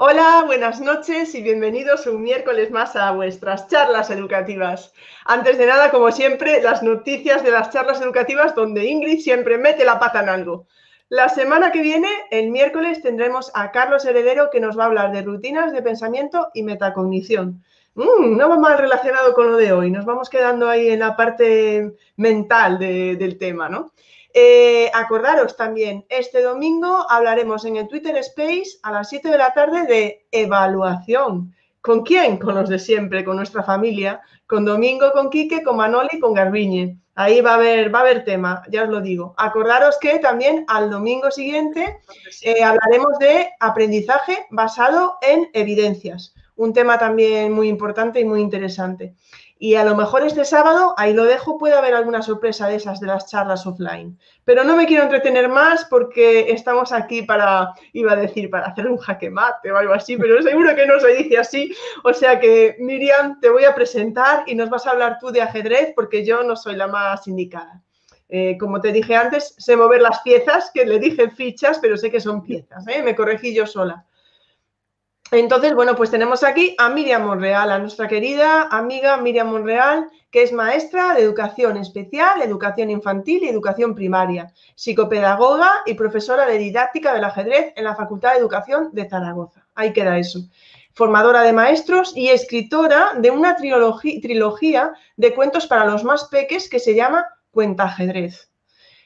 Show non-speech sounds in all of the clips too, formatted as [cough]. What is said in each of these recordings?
Hola, buenas noches y bienvenidos un miércoles más a vuestras charlas educativas. Antes de nada, como siempre, las noticias de las charlas educativas donde Ingrid siempre mete la pata en algo. La semana que viene, el miércoles, tendremos a Carlos Heredero que nos va a hablar de rutinas de pensamiento y metacognición. Mm, no va mal relacionado con lo de hoy, nos vamos quedando ahí en la parte mental del tema, ¿no? Eh, acordaros también, este domingo hablaremos en el Twitter Space a las 7 de la tarde de evaluación. ¿Con quién? Con los de siempre, con nuestra familia, con Domingo, con Quique, con Manoli y con Garbiñe. Ahí va a haber, va a haber tema, ya os lo digo. Acordaros que también al domingo siguiente eh, hablaremos de aprendizaje basado en evidencias, un tema también muy importante y muy interesante. Y a lo mejor este sábado, ahí lo dejo, puede haber alguna sorpresa de esas de las charlas offline. Pero no me quiero entretener más porque estamos aquí para, iba a decir, para hacer un jaque mate o algo así, pero seguro que no se dice así. O sea que, Miriam, te voy a presentar y nos vas a hablar tú de ajedrez porque yo no soy la más indicada. Eh, como te dije antes, sé mover las piezas, que le dije fichas, pero sé que son piezas, ¿eh? me corregí yo sola. Entonces, bueno, pues tenemos aquí a Miriam Monreal, a nuestra querida amiga Miriam Monreal, que es maestra de educación especial, educación infantil y educación primaria, psicopedagoga y profesora de didáctica del ajedrez en la Facultad de Educación de Zaragoza. Ahí queda eso. Formadora de maestros y escritora de una trilogía de cuentos para los más peques que se llama Cuenta Ajedrez.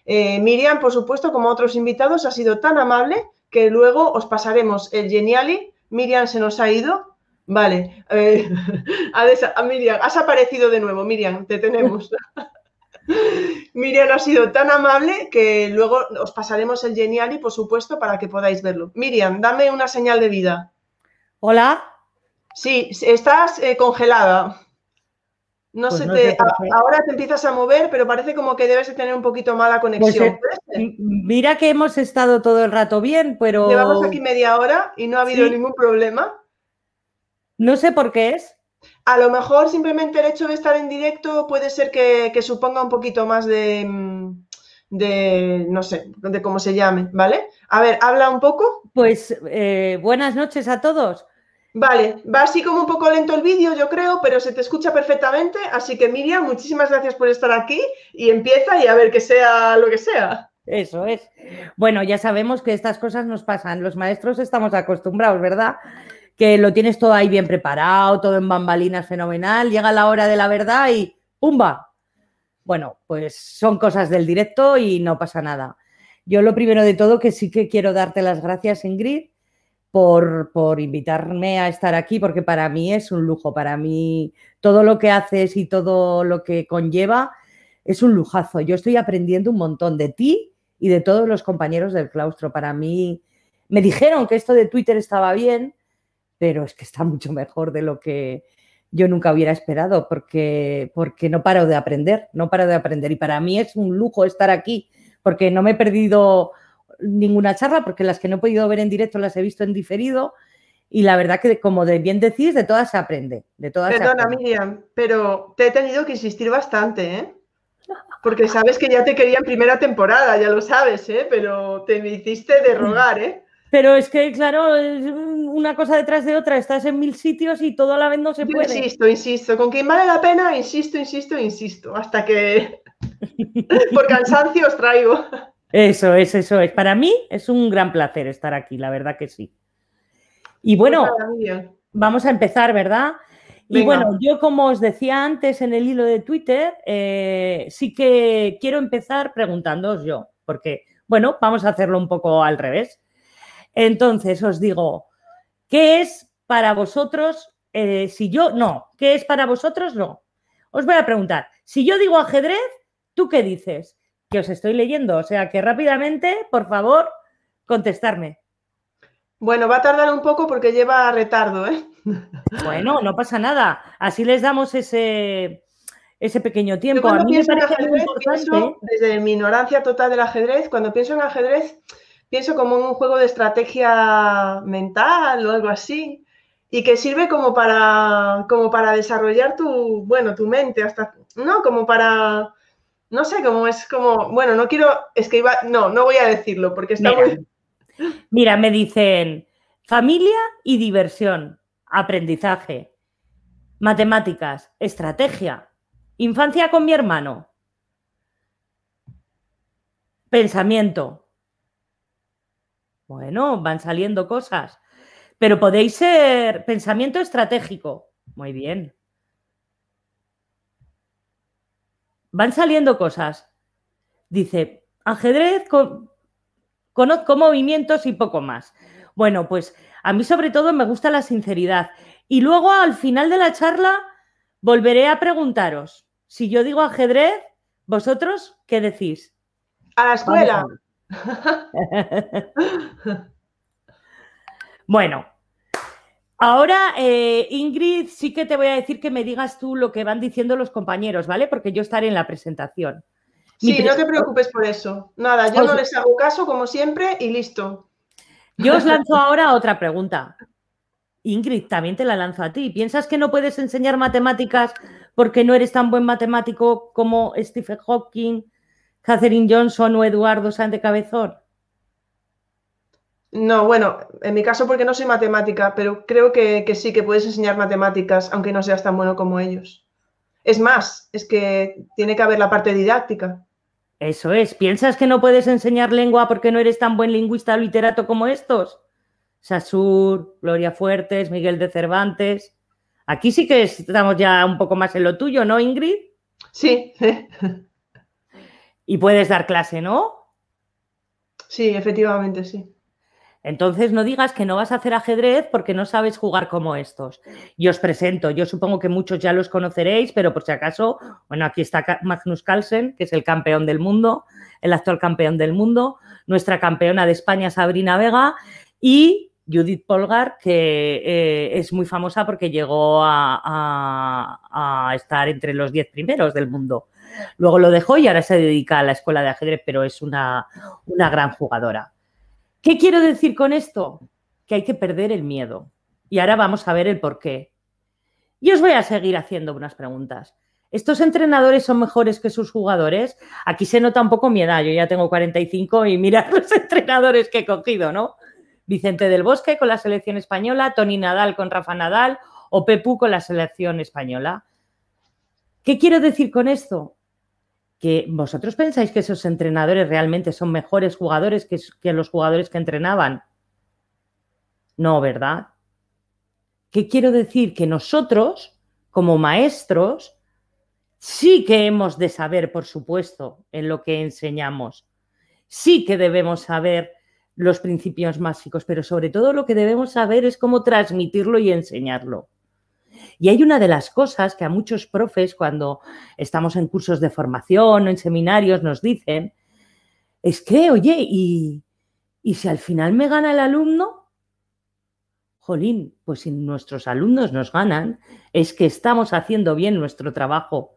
Eh, Miriam, por supuesto, como otros invitados, ha sido tan amable que luego os pasaremos el Geniali Miriam se nos ha ido. Vale. Eh, [laughs] Miriam, has aparecido de nuevo. Miriam, te tenemos. [laughs] Miriam ha sido tan amable que luego os pasaremos el Geniali, por supuesto, para que podáis verlo. Miriam, dame una señal de vida. Hola. Sí, estás eh, congelada. No pues sé, te, ahora te empiezas a mover, pero parece como que debes de tener un poquito mala pues, conexión. Eh, mira que hemos estado todo el rato bien, pero... Llevamos aquí media hora y no ha habido ningún problema. No sé por qué es. A lo mejor simplemente el hecho de estar en directo puede ser que, suponga un poquito más de, mm, de, no sé, de cómo se llame, ¿vale? A ver, habla un poco. Pues eh, buenas noches a todos. Vale, va así como un poco lento el vídeo, yo creo, pero se te escucha perfectamente. Así que Miriam, muchísimas gracias por estar aquí y empieza y a ver que sea lo que sea. Eso es. Bueno, ya sabemos que estas cosas nos pasan. Los maestros estamos acostumbrados, ¿verdad? Que lo tienes todo ahí bien preparado, todo en bambalinas fenomenal. Llega la hora de la verdad y ¡pumba! Bueno, pues son cosas del directo y no pasa nada. Yo lo primero de todo que sí que quiero darte las gracias, Ingrid, por, invitarme a estar aquí, porque para mí es un lujo, para mí todo lo que haces y todo lo que conlleva es un lujazo. Yo estoy aprendiendo un montón de ti y de todos los compañeros del claustro. Para mí, me dijeron que esto de Twitter estaba bien, pero es que está mucho mejor de lo que yo nunca hubiera esperado, porque, porque no paro de aprender, no paro de aprender. Y para mí es un lujo estar aquí, porque no me he perdido ninguna charla porque las que no he podido ver en directo las he visto en diferido y la verdad que, como de bien decís, de todas se aprende. De todas Perdona, Miriam, pero te he tenido que insistir bastante, ¿eh? Porque sabes que ya te quería en primera temporada, ya lo sabes, ¿eh? Pero te me hiciste de rogar, ¿eh? Pero es que, claro, es una cosa detrás de otra, estás en mil sitios y todo a la vez no se Yo puede. Insisto, insisto, con quien vale la pena, insisto, insisto, insisto, hasta que [laughs] por cansancio os traigo. Eso es, eso es. Para mí es un gran placer estar aquí, la verdad que sí. Y bueno, vamos a empezar, ¿verdad? Y bueno, yo como os decía antes en el hilo de Twitter, eh, sí que quiero empezar preguntándoos yo, porque, bueno, vamos a hacerlo un poco al revés. Entonces, os digo, ¿qué es para vosotros, eh, si yo, no, ¿qué es para vosotros? No. Os voy a preguntar, si yo digo ajedrez, ¿tú qué dices? Que os estoy leyendo. O sea que rápidamente, por favor, contestarme. Bueno, va a tardar un poco porque lleva retardo, ¿eh? [laughs] Bueno, no pasa nada. Así les damos ese, ese pequeño tiempo. A mí me parece muy importante. desde mi ignorancia total del ajedrez, cuando pienso en ajedrez, pienso como en un juego de estrategia mental o algo así, y que sirve como para, como para desarrollar tu, bueno, tu mente, hasta, ¿no? Como para, no sé, como es como, bueno, no quiero, es que iba, no, no voy a decirlo porque está muy... Mira, me dicen familia y diversión, aprendizaje, matemáticas, estrategia, infancia con mi hermano, pensamiento. Bueno, van saliendo cosas, pero podéis ser pensamiento estratégico. Muy bien. Van saliendo cosas. Dice, ajedrez con, Conozco movimientos y poco más. Bueno, pues a mí sobre todo me gusta la sinceridad. Y luego al final de la charla volveré a preguntaros, si yo digo ajedrez, ¿vosotros qué decís? A la escuela. [laughs] bueno, ahora eh, Ingrid, sí que te voy a decir que me digas tú lo que van diciendo los compañeros, ¿vale? Porque yo estaré en la presentación. Sí, no te preocupes por eso. Nada, yo no les hago caso como siempre y listo. Yo os lanzo ahora otra pregunta. Ingrid, también te la lanzo a ti. ¿Piensas que no puedes enseñar matemáticas porque no eres tan buen matemático como Stephen Hawking, Catherine Johnson o Eduardo Sánchez Cabezón? No, bueno, en mi caso porque no soy matemática, pero creo que, que sí que puedes enseñar matemáticas aunque no seas tan bueno como ellos. Es más, es que tiene que haber la parte didáctica. Eso es. ¿Piensas que no puedes enseñar lengua porque no eres tan buen lingüista o literato como estos? Sasur, Gloria Fuertes, Miguel de Cervantes. Aquí sí que estamos ya un poco más en lo tuyo, ¿no, Ingrid? Sí. [laughs] y puedes dar clase, ¿no? Sí, efectivamente, sí. Entonces no digas que no vas a hacer ajedrez porque no sabes jugar como estos. Y os presento, yo supongo que muchos ya los conoceréis, pero por si acaso, bueno, aquí está Magnus Carlsen, que es el campeón del mundo, el actual campeón del mundo, nuestra campeona de España, Sabrina Vega, y Judith Polgar, que eh, es muy famosa porque llegó a, estar entre los diez primeros del mundo. Luego lo dejó y ahora se dedica a la escuela de ajedrez, pero es una, una gran jugadora. ¿Qué quiero decir con esto? Que hay que perder el miedo. Y ahora vamos a ver el por qué. Y os voy a seguir haciendo unas preguntas. ¿Estos entrenadores son mejores que sus jugadores? Aquí se nota un poco mi edad. Yo ya tengo 45 y mira [laughs] los entrenadores que he cogido, ¿no? Vicente del Bosque con la selección española, Tony Nadal con Rafa Nadal o Pepu con la selección española. ¿Qué quiero decir con esto? Que vosotros pensáis que esos entrenadores realmente son mejores jugadores que, los jugadores que entrenaban. No, ¿verdad? ¿Qué quiero decir? Que nosotros, como maestros, sí que hemos de saber, por supuesto, en lo que enseñamos. Sí que debemos saber los principios básicos, pero sobre todo lo que debemos saber es cómo transmitirlo y enseñarlo. Y hay una de las cosas que a muchos profes cuando estamos en cursos de formación o en seminarios nos dicen, es que, oye, ¿y, y si al final me gana el alumno? Jolín, pues si nuestros alumnos nos ganan, es que estamos haciendo bien nuestro trabajo,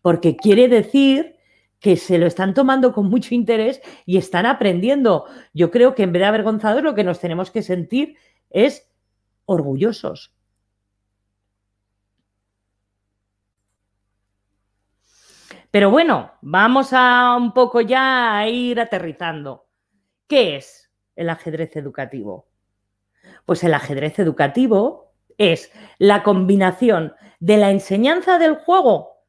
porque quiere decir que se lo están tomando con mucho interés y están aprendiendo. Yo creo que en vez de avergonzados lo que nos tenemos que sentir es orgullosos, Pero bueno, vamos a un poco ya a ir aterrizando. ¿Qué es el ajedrez educativo? Pues el ajedrez educativo es la combinación de la enseñanza del juego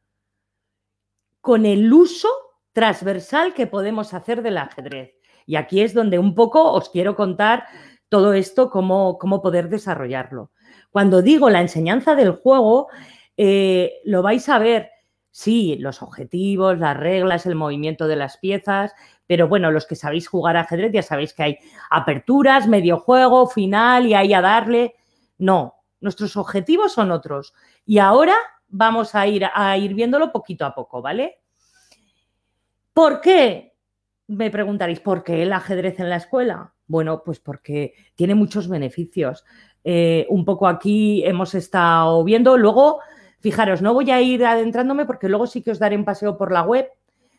con el uso transversal que podemos hacer del ajedrez. Y aquí es donde un poco os quiero contar todo esto, cómo, cómo poder desarrollarlo. Cuando digo la enseñanza del juego, eh, lo vais a ver Sí, los objetivos, las reglas, el movimiento de las piezas, pero bueno, los que sabéis jugar ajedrez ya sabéis que hay aperturas, medio juego, final y ahí a darle. No, nuestros objetivos son otros. Y ahora vamos a ir, a ir viéndolo poquito a poco, ¿vale? ¿Por qué? Me preguntaréis, ¿por qué el ajedrez en la escuela? Bueno, pues porque tiene muchos beneficios. Eh, un poco aquí hemos estado viendo. Luego, fijaros, no voy a ir adentrándome porque luego sí que os daré un paseo por la web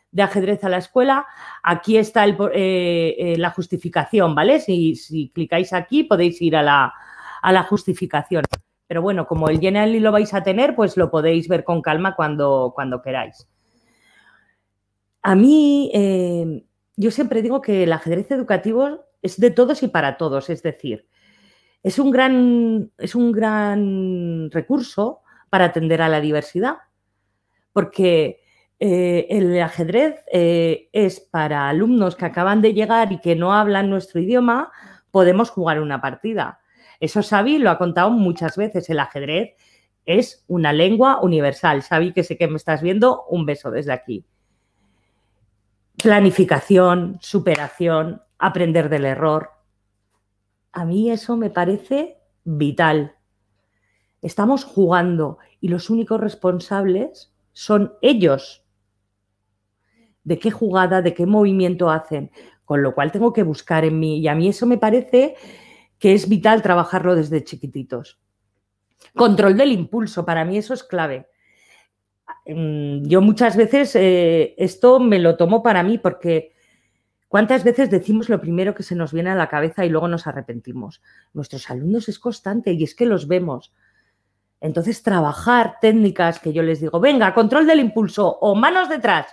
de ajedrez a la escuela. Aquí está eh, eh, la justificación, ¿vale? Si, si, clicáis aquí podéis ir a la, justificación. Pero bueno, como el Generally lo vais a tener, pues lo podéis ver con calma cuando, cuando queráis. A mí, eh, yo siempre digo que el ajedrez educativo es de todos y para todos, es decir, es un gran, es un gran recurso para atender a la diversidad, porque eh, el ajedrez eh, es para alumnos que acaban de llegar y que no hablan nuestro idioma, podemos jugar una partida. Eso Xavi lo ha contado muchas veces. El ajedrez es una lengua universal. Xavi, que sé que me estás viendo, un beso desde aquí. Planificación, superación, aprender del error. A mí eso me parece vital. Estamos jugando y los únicos responsables son ellos de qué jugada, de qué movimiento hacen, con lo cual tengo que buscar en mí. Y a mí eso me parece que es vital trabajarlo desde chiquititos. Control del impulso, para mí eso es clave. Mm, yo muchas veces eh, esto me lo tomo para mí porque ¿cuántas veces decimos lo primero que se nos viene a la cabeza y luego nos arrepentimos? Nuestros alumnos es constante y es que los vemos. Entonces, trabajar técnicas que yo les digo, venga, control del impulso o manos detrás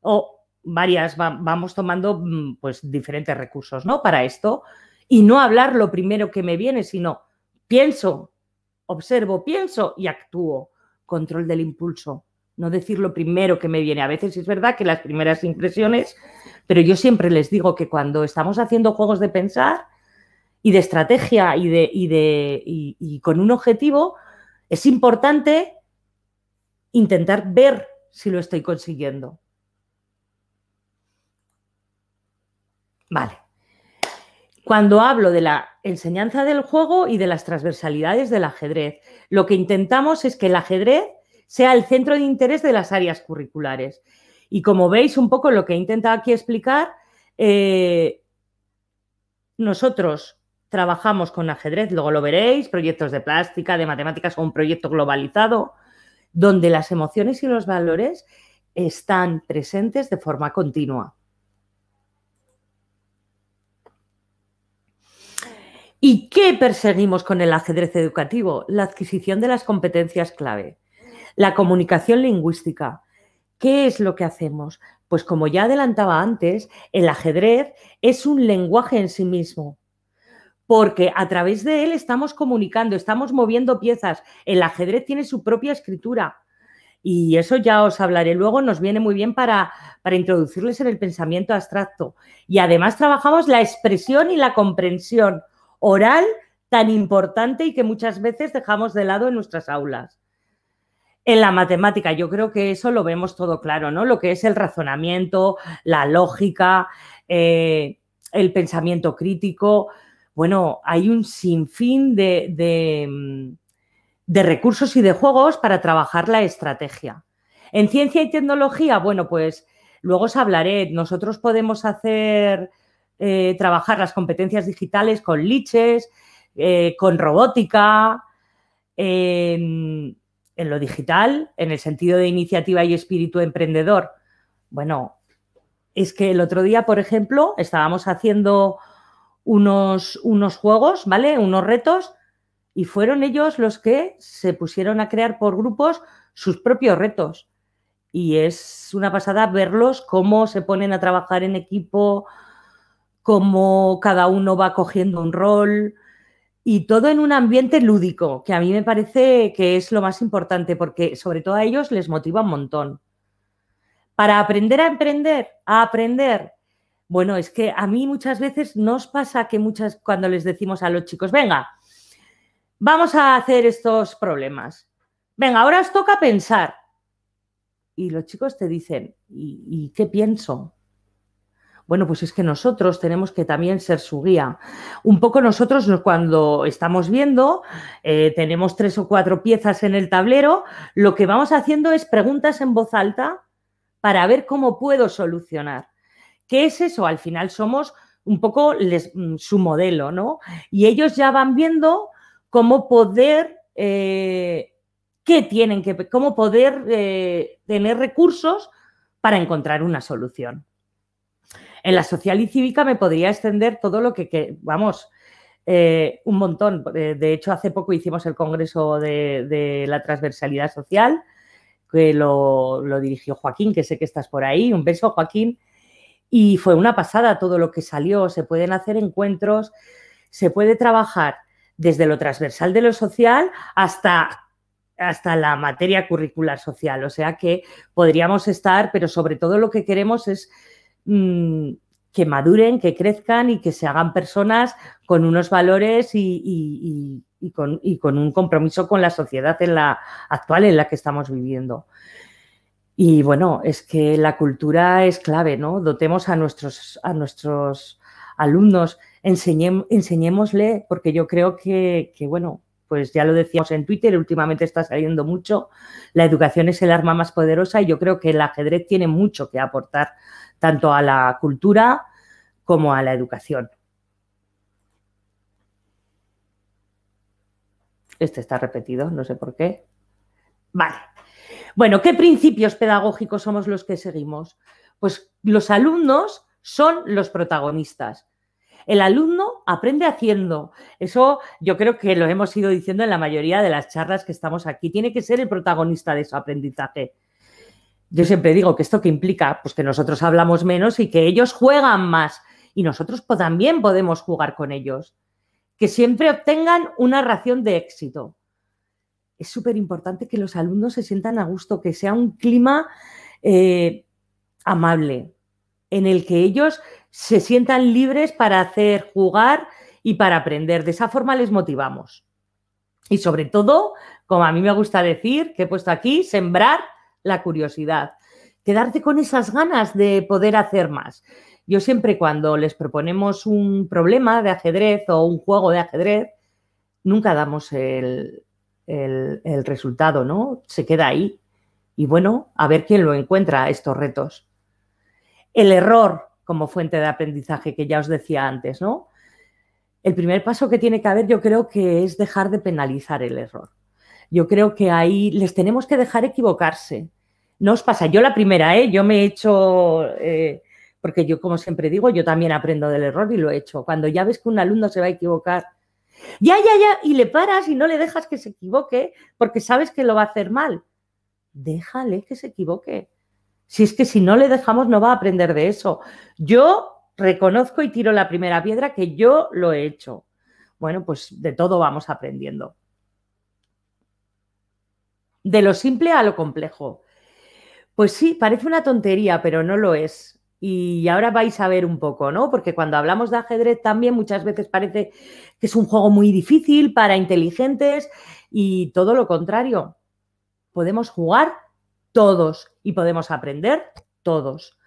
o varias, vamos tomando mm, pues diferentes recursos, ¿no? Para esto y no hablar lo primero que me viene, sino pienso, observo, pienso y actúo. Control del impulso, no decir lo primero que me viene. A veces es verdad que las primeras impresiones, pero yo siempre les digo que cuando estamos haciendo juegos de pensar y de estrategia y, de, y, de, y con un objetivo, es importante intentar ver si lo estoy consiguiendo. Vale. Cuando hablo de la enseñanza del juego y de las transversalidades del ajedrez, lo que intentamos es que el ajedrez sea el centro de interés de las áreas curriculares. Y como veis un poco lo que he intentado aquí explicar, eh, nosotros trabajamos con ajedrez, luego lo veréis, proyectos de plástica, de matemáticas o un proyecto globalizado, donde las emociones y los valores están presentes de forma continua. ¿Y qué perseguimos con el ajedrez educativo? La adquisición de las competencias clave, la comunicación lingüística. ¿Qué es lo que hacemos? Pues como ya adelantaba antes, el ajedrez es un lenguaje en sí mismo, porque a través de él estamos comunicando, estamos moviendo piezas. El ajedrez tiene su propia escritura. Y eso ya os hablaré luego, nos viene muy bien para, para introducirles en el pensamiento abstracto. Y además trabajamos la expresión y la comprensión oral tan importante y que muchas veces dejamos de lado en nuestras aulas. En la matemática, yo creo que eso lo vemos todo claro, ¿no? Lo que es el razonamiento, la lógica, eh, el pensamiento crítico. Bueno, hay un sinfín de, de, mm, de recursos y de juegos para trabajar la estrategia. En ciencia y tecnología, bueno, pues luego os hablaré. Nosotros podemos hacer eh, trabajar las competencias digitales con liches, eh, con robótica, en, lo digital, en el sentido de iniciativa y espíritu emprendedor. Bueno, es que el otro día, por ejemplo, estábamos haciendo unos, unos juegos, ¿vale? Unos retos y fueron ellos los que se pusieron a crear por grupos sus propios retos. Y es una pasada verlos cómo se ponen a trabajar en equipo, cómo cada uno va cogiendo un rol y todo en un ambiente lúdico, que a mí me parece que es lo más importante porque sobre todo a ellos les motiva un montón. Para aprender a emprender, a aprender, bueno, es que a mí muchas veces nos pasa que muchas cuando les decimos a los chicos, venga, vamos a hacer estos problemas. Venga, ahora os toca pensar. Y los chicos te dicen, ¿y, qué pienso? Bueno, pues es que nosotros tenemos que también ser su guía. Un poco nosotros cuando estamos viendo, eh, tenemos tres o cuatro piezas en el tablero, lo que vamos haciendo es preguntas en voz alta para ver cómo puedo solucionar. ¿Qué es eso? Al final somos un poco mm, su modelo, ¿no? Y ellos ya van viendo cómo poder, eh, qué tienen que, cómo poder eh, tener recursos para encontrar una solución. En la social y cívica me podría extender todo lo que, vamos, eh, un montón. De hecho, hace poco hicimos el Congreso de, la Transversalidad Social, que lo, lo, dirigió Joaquín, que sé que estás por ahí. Un beso, Joaquín. Y fue una pasada todo lo que salió. Se pueden hacer encuentros, se puede trabajar desde lo transversal de lo social hasta, hasta la materia curricular social. O sea que podríamos estar, pero sobre todo lo que queremos es mm, que maduren, que crezcan y que se hagan personas con unos valores y, con, y, con, un compromiso con la sociedad en la actual en la que estamos viviendo. Y bueno, es que la cultura es clave, ¿no? Dotemos a nuestros, a nuestros alumnos, enseñémosle, porque yo creo que, bueno, pues ya lo decíamos en Twitter, últimamente está saliendo mucho, la educación es el arma más poderosa y yo creo que el ajedrez tiene mucho que aportar tanto a la cultura como a la educación. Este está repetido, no sé por qué. Vale. Bueno, ¿qué principios pedagógicos somos los que seguimos? Pues los alumnos son los protagonistas. El alumno aprende haciendo. Eso yo creo que lo hemos ido diciendo en la mayoría de las charlas que estamos aquí. Tiene que ser el protagonista de su aprendizaje. Yo siempre digo que esto que implica, pues que nosotros hablamos menos y que ellos juegan más y nosotros también podemos jugar con ellos. Que siempre obtengan una ración de éxito es súper importante que los alumnos se sientan a gusto, que sea un clima eh, amable, en el que ellos se sientan libres para hacer, jugar y para aprender. De esa forma les motivamos. Y sobre todo, como a mí me gusta decir, que he puesto aquí, sembrar la curiosidad. Quedarte con esas ganas de poder hacer más. Yo siempre cuando les proponemos un problema de ajedrez o un juego de ajedrez, nunca damos el, el, resultado, ¿no? Se queda ahí. Y bueno, a ver quién lo encuentra estos retos. El error como fuente de aprendizaje que ya os decía antes, ¿no? El primer paso que tiene que haber yo creo que es dejar de penalizar el error. Yo creo que ahí les tenemos que dejar equivocarse. No os pasa, yo la primera, ¿eh? yo me he hecho, eh, porque yo como siempre digo, yo también aprendo del error y lo he hecho. Cuando ya ves que un alumno se va a equivocar ya, ya, ya, y le paras y no le dejas que se equivoque porque sabes que lo va a hacer mal. Déjale que se equivoque. Si es que si no le dejamos no va a aprender de eso. Yo reconozco y tiro la primera piedra que yo lo he hecho. Bueno, pues de todo vamos aprendiendo. De lo simple a lo complejo. Pues sí, parece una tontería, pero no lo es. Y ahora vais a ver un poco, ¿no? Porque cuando hablamos de ajedrez también muchas veces parece que es un juego muy difícil para inteligentes y todo lo contrario. Podemos jugar todos y podemos aprender todos.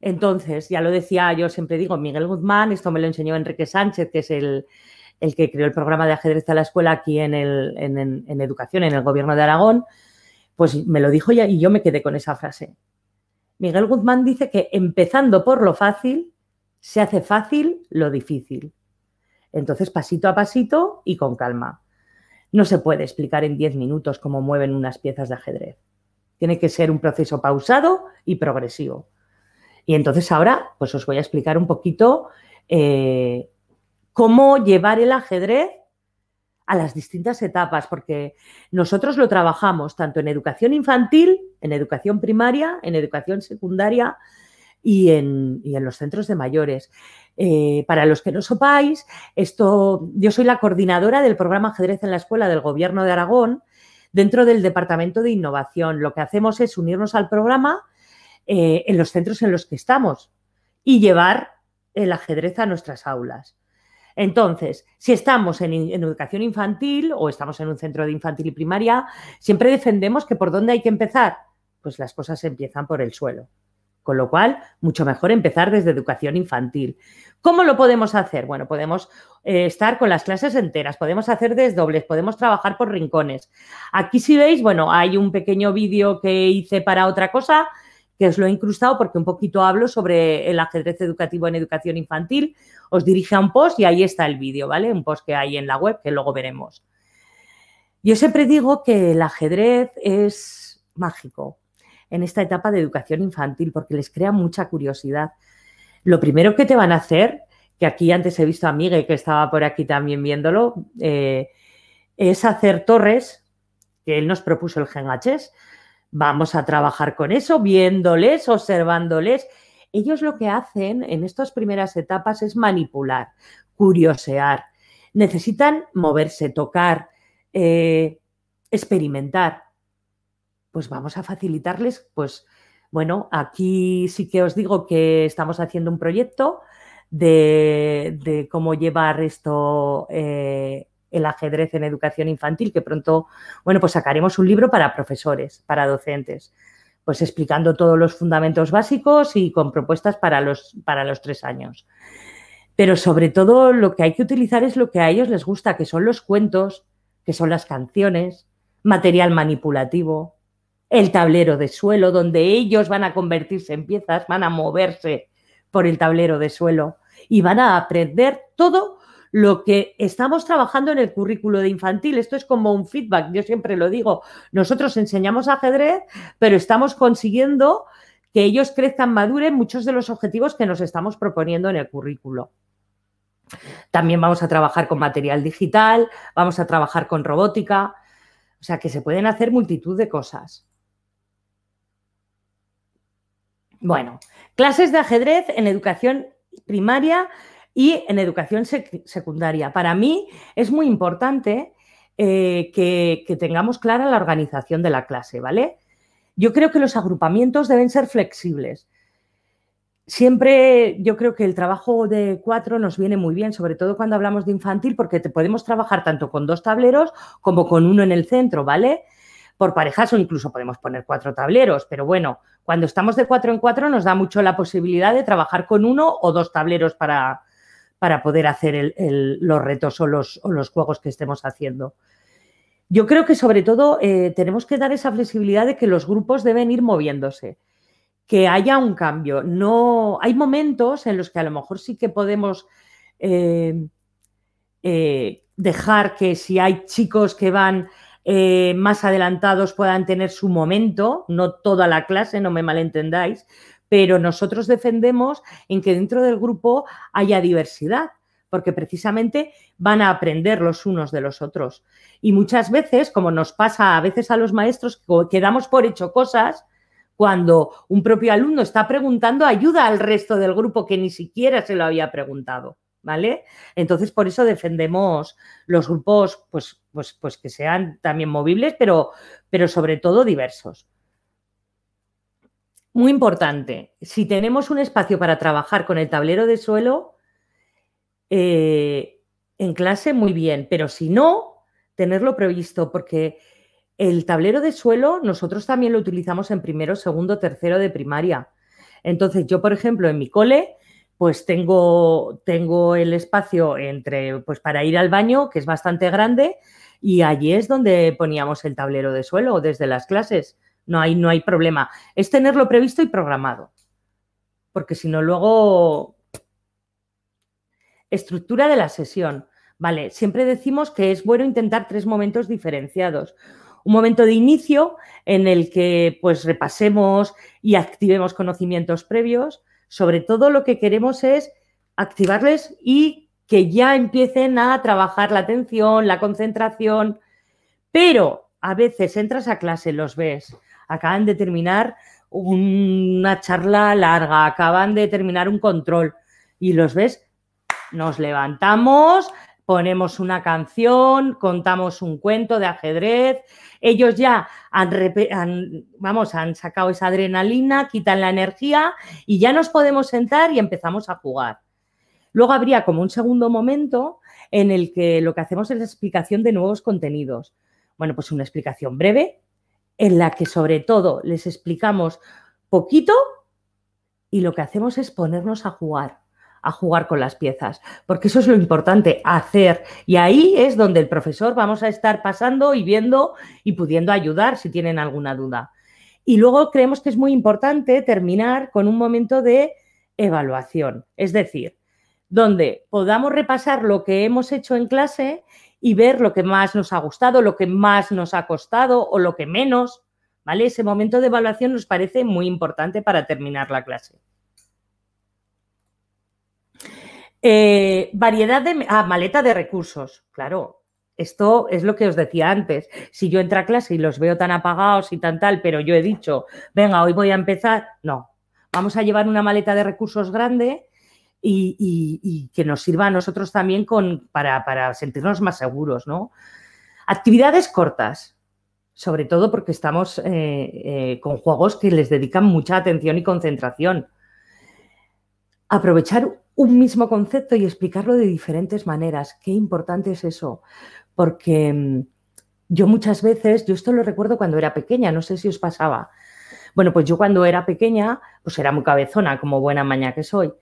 Entonces, ya lo decía, yo siempre digo, Miguel Guzmán, esto me lo enseñó Enrique Sánchez, que es el, que creó el programa de ajedrez a la escuela aquí en, el, en educación, en el gobierno de Aragón, pues me lo dijo ya y yo me quedé con esa frase. Miguel Guzmán dice que empezando por lo fácil, se hace fácil lo difícil. Entonces, pasito a pasito y con calma. No se puede explicar en 10 minutos cómo mueven unas piezas de ajedrez. Tiene que ser un proceso pausado y progresivo. Y entonces ahora, pues os voy a explicar un poquito eh, cómo llevar el ajedrez a las distintas etapas, porque nosotros lo trabajamos tanto en educación infantil, en educación primaria, en educación secundaria y en, los centros de mayores. Eh, para los que no sopáis, esto, yo soy la coordinadora del programa Ajedrez en la Escuela del Gobierno de Aragón dentro del Departamento de Innovación. Lo que hacemos es unirnos al programa eh, en los centros en los que estamos y llevar el ajedrez a nuestras aulas. Entonces, si estamos en, educación infantil o estamos en un centro de infantil y primaria, siempre defendemos que por dónde hay que empezar. Pues las cosas empiezan por el suelo. Con lo cual, mucho mejor empezar desde educación infantil. ¿Cómo lo podemos hacer? Bueno, podemos eh, estar con las clases enteras, podemos hacer desdobles, podemos trabajar por rincones. Aquí si veis, bueno, hay un pequeño vídeo que hice para otra cosa que os lo he incrustado porque un poquito hablo sobre el ajedrez educativo en educación infantil. Os dirige a un post y ahí está el vídeo, ¿vale? Un post que hay en la web que luego veremos. Yo siempre digo que el ajedrez es mágico en esta etapa de educación infantil porque les crea mucha curiosidad. Lo primero que te van a hacer, que aquí antes he visto a Miguel que estaba por aquí también viéndolo, eh, es hacer torres, que él nos propuso el GenHS, Vamos a trabajar con eso, viéndoles, observándoles. Ellos lo que hacen en estas primeras etapas es manipular, curiosear. Necesitan moverse, tocar, eh, experimentar. Pues vamos a facilitarles, pues bueno, aquí sí que os digo que estamos haciendo un proyecto de, cómo llevar esto eh, el ajedrez en educación infantil, que pronto, bueno, pues sacaremos un libro para profesores, para docentes, pues explicando todos los fundamentos básicos y con propuestas para los, para los tres años. Pero sobre todo lo que hay que utilizar es lo que a ellos les gusta, que son los cuentos, que son las canciones, material manipulativo, el tablero de suelo, donde ellos van a convertirse en piezas, van a moverse por el tablero de suelo y van a aprender todo lo que estamos trabajando en el currículo de infantil. Esto es como un feedback, yo siempre lo digo, nosotros enseñamos ajedrez, pero estamos consiguiendo que ellos crezcan, maduren muchos de los objetivos que nos estamos proponiendo en el currículo. También vamos a trabajar con material digital, vamos a trabajar con robótica, o sea que se pueden hacer multitud de cosas. Bueno, clases de ajedrez en educación primaria y en educación secundaria. Para mí es muy importante eh, que, tengamos clara la organización de la clase, ¿vale? Yo creo que los agrupamientos deben ser flexibles. Siempre yo creo que el trabajo de cuatro nos viene muy bien, sobre todo cuando hablamos de infantil, porque podemos trabajar tanto con dos tableros como con uno en el centro, ¿vale? Por parejas o incluso podemos poner cuatro tableros, pero bueno, cuando estamos de cuatro en cuatro nos da mucho la posibilidad de trabajar con uno o dos tableros para, para poder hacer los retos o los, juegos que estemos haciendo. Yo creo que sobre todo eh, tenemos que dar esa flexibilidad de que los grupos deben ir moviéndose, que haya un cambio. No, hay momentos en los que a lo mejor sí que podemos eh, eh, dejar que si hay chicos que van más adelantados puedan tener su momento, no toda la clase, no me malentendáis, pero nosotros defendemos en que dentro del grupo haya diversidad, porque precisamente van a aprender los unos de los otros. Y muchas veces, como nos pasa a veces a los maestros, quedamos por hecho cosas cuando un propio alumno está preguntando ayuda al resto del grupo que ni siquiera se lo había preguntado. ¿Vale? Entonces, por eso defendemos los grupos, pues, pues, pues que sean también movibles, pero, pero sobre todo diversos. Muy importante, si tenemos un espacio para trabajar con el tablero de suelo, eh, en clase muy bien, pero si no, tenerlo previsto, porque el tablero de suelo nosotros también lo utilizamos en primero, segundo, tercero de primaria. Entonces, yo, por ejemplo, en mi cole, pues tengo, tengo el espacio entre, pues para ir al baño, que es bastante grande, y allí es donde poníamos el tablero de suelo desde las clases. No hay, no hay problema. Es tenerlo previsto y programado. Porque si no, luego... Estructura de la sesión. Vale, siempre decimos que es bueno intentar tres momentos diferenciados. Un momento de inicio en el que pues repasemos y activemos conocimientos previos. Sobre todo lo que queremos es activarles y que ya empiecen a trabajar la atención, la concentración. Pero a veces entras a clase, los ves, acaban de terminar una charla larga, acaban de terminar un control y los ves, nos levantamos, ponemos una canción, contamos un cuento de ajedrez, ellos ya han, vamos, han sacado esa adrenalina, quitan la energía y ya nos podemos sentar y empezamos a jugar. Luego habría como un segundo momento en el que lo que hacemos es la explicación de nuevos contenidos. Bueno, pues una explicación breve, en la que sobre todo les explicamos poquito y lo que hacemos es ponernos a jugar, a jugar con las piezas, porque eso es lo importante, hacer. Y ahí es donde el profesor vamos a estar pasando y viendo y pudiendo ayudar si tienen alguna duda. Y luego creemos que es muy importante terminar con un momento de evaluación, es decir, donde podamos repasar lo que hemos hecho en clase y ver lo que más nos ha gustado, lo que más nos ha costado o lo que menos, ¿vale? Ese momento de evaluación nos parece muy importante para terminar la clase. Eh, variedad de... Ah, maleta de recursos, claro. Esto es lo que os decía antes. Si yo entro a clase y los veo tan apagados y tan tal, pero yo he dicho, venga, hoy voy a empezar, no. Vamos a llevar una maleta de recursos grande y, que nos sirva a nosotros también con, para, sentirnos más seguros, ¿no? Actividades cortas, sobre todo porque estamos eh, eh, con juegos que les dedican mucha atención y concentración. Aprovechar un mismo concepto y explicarlo de diferentes maneras. Qué importante es eso, porque mm, yo muchas veces, yo esto lo recuerdo cuando era pequeña, no sé si os pasaba. Bueno, pues yo cuando era pequeña, pues era muy cabezona, como buena maña que soy.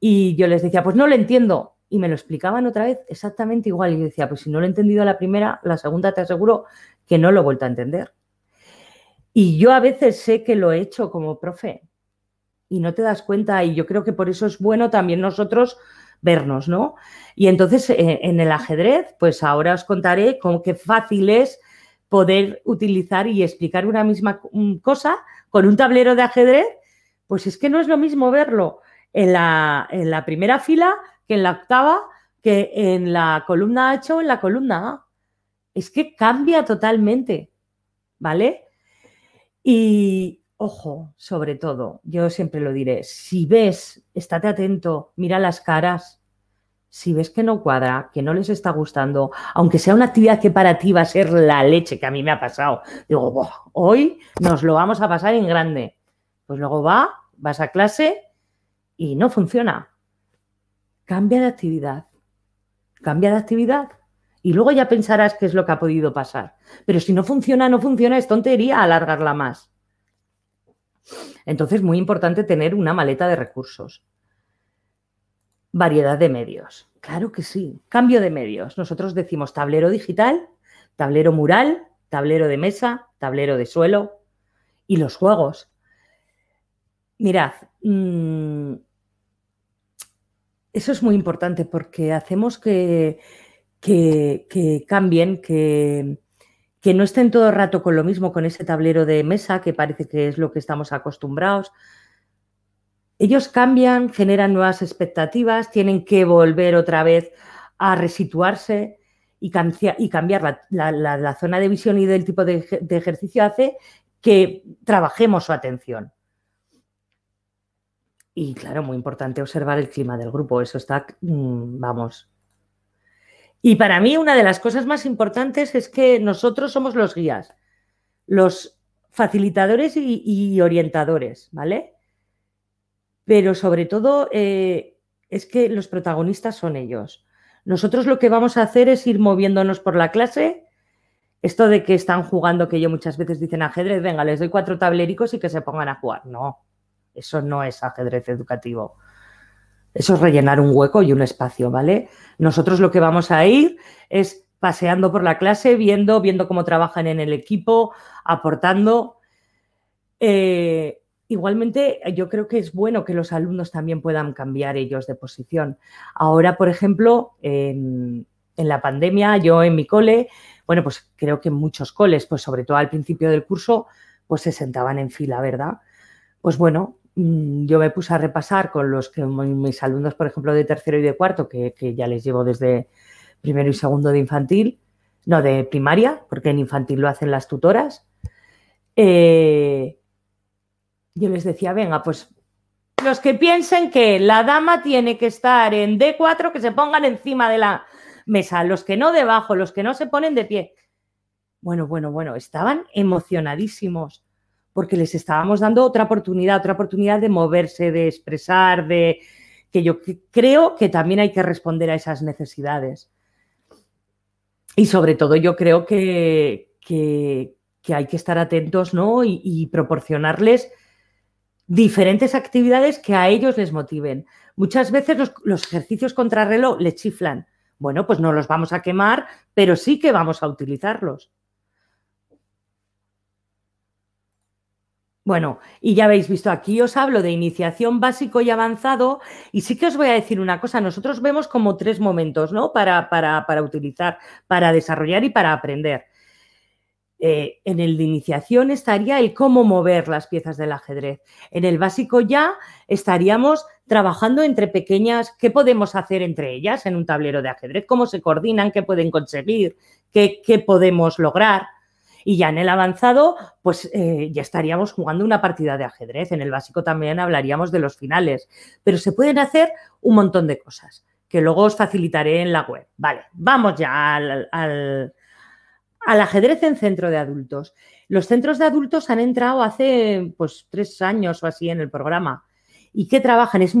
Y yo les decía, pues no lo entiendo. Y me lo explicaban otra vez exactamente igual. Y yo decía, pues si no lo he entendido la primera, la segunda te aseguro que no lo he vuelto a entender. Y yo a veces sé que lo he hecho como profe y no te das cuenta. Y yo creo que por eso es bueno también nosotros vernos, ¿no? Y entonces eh, en el ajedrez, pues ahora os contaré cómo qué fácil es poder utilizar y explicar una misma cosa con un tablero de ajedrez. Pues es que no es lo mismo verlo en la, en la primera fila que en la octava, que en la columna H o en la columna A. Es que cambia totalmente, ¿vale? Y ojo, sobre todo, yo siempre lo diré, si ves, estate atento, mira las caras, si ves que no cuadra, que no les está gustando, aunque sea una actividad que para ti va a ser la leche, que a mí me ha pasado, digo, hoy nos lo vamos a pasar en grande. Pues luego va, vas a clase y no funciona. Cambia de actividad. Cambia de actividad. Y luego ya pensarás qué es lo que ha podido pasar. Pero si no funciona, no funciona, es tontería alargarla más. Entonces, muy importante tener una maleta de recursos. Variedad de medios. Claro que sí. Cambio de medios. Nosotros decimos tablero digital, tablero mural, tablero de mesa, tablero de suelo y los juegos. Mirad, mmm, eso es muy importante porque hacemos que, que, cambien, que, que, no estén todo el rato con lo mismo, con ese tablero de mesa, que parece que es lo que estamos acostumbrados. Ellos cambian, generan nuevas expectativas, tienen que volver otra vez a resituarse y, y cambiar la, zona de visión y del tipo de ejercicio hace que trabajemos su atención. Y claro, muy importante observar el clima del grupo, eso está, mm, vamos. Y para mí una de las cosas más importantes es que nosotros somos los guías, los facilitadores y, orientadores, ¿vale? Pero sobre todo eh, es que los protagonistas son ellos. Nosotros lo que vamos a hacer es ir moviéndonos por la clase. Esto de que están jugando, que yo muchas veces dicen ajedrez, venga, les doy cuatro tablericos y que se pongan a jugar. No, eso no es ajedrez educativo. Eso es rellenar un hueco y un espacio, ¿vale? Nosotros lo que vamos a ir es paseando por la clase, viendo, viendo cómo trabajan en el equipo, aportando. Eh, igualmente, yo creo que es bueno que los alumnos también puedan cambiar ellos de posición. Ahora, por ejemplo, en, la pandemia, yo en mi cole, bueno, pues creo que en muchos coles, pues sobre todo al principio del curso, pues se sentaban en fila, ¿verdad? Pues bueno, yo me puse a repasar con los que mis alumnos, por ejemplo, de tercero y de cuarto, que, ya les llevo desde primero y segundo de infantil, no de primaria, porque en infantil lo hacen las tutoras. Eh, yo les decía, venga, pues los que piensen que la dama tiene que estar en D4, que se pongan encima de la mesa, los que no debajo, los que no se ponen de pie. Bueno, bueno, bueno, estaban emocionadísimos porque les estábamos dando otra oportunidad, otra oportunidad de moverse, de expresar, de que yo creo que también hay que responder a esas necesidades. Y sobre todo yo creo que, hay que estar atentos ¿no? y, proporcionarles diferentes actividades que a ellos les motiven. Muchas veces los, los ejercicios reloj les chiflan. Bueno, pues no los vamos a quemar, pero sí que vamos a utilizarlos. Bueno, y ya habéis visto aquí, os hablo de iniciación básico y avanzado, y sí que os voy a decir una cosa, nosotros vemos como tres momentos, ¿no? Para, para, para utilizar, para desarrollar y para aprender. Eh, en el de iniciación estaría el cómo mover las piezas del ajedrez. En el básico ya estaríamos trabajando entre pequeñas, qué podemos hacer entre ellas en un tablero de ajedrez, cómo se coordinan, qué pueden conseguir, qué, qué podemos lograr. Y ya en el avanzado, pues eh, ya estaríamos jugando una partida de ajedrez. En el básico también hablaríamos de los finales. Pero se pueden hacer un montón de cosas que luego os facilitaré en la web. Vale, vamos ya al, al ajedrez en centro de adultos. Los centros de adultos han entrado hace pues tres años o así en el programa. ¿Y qué trabajan? Es,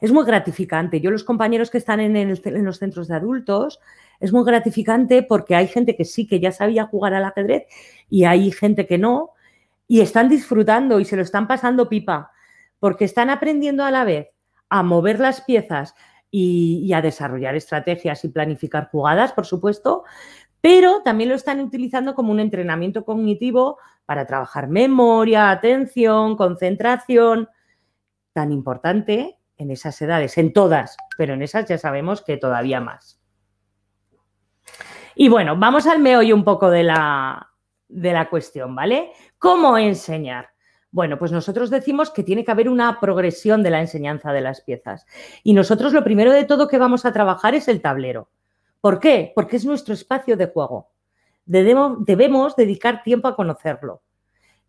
es muy gratificante. Yo los compañeros que están en, en, los centros de adultos, es muy gratificante porque hay gente que sí, que ya sabía jugar al ajedrez y hay gente que no. Y están disfrutando y se lo están pasando pipa porque están aprendiendo a la vez a mover las piezas y, y a desarrollar estrategias y planificar jugadas, por supuesto, pero también lo están utilizando como un entrenamiento cognitivo para trabajar memoria, atención, concentración, tan importante en esas edades, en todas, pero en esas ya sabemos que todavía más. Y bueno, vamos al meollo un poco de la, de la cuestión, ¿vale? ¿Cómo enseñar? Bueno, pues nosotros decimos que tiene que haber una progresión de la enseñanza de las piezas. Y nosotros lo primero de todo que vamos a trabajar es el tablero. ¿Por qué? Porque es nuestro espacio de juego. Debemos, debemos dedicar tiempo a conocerlo.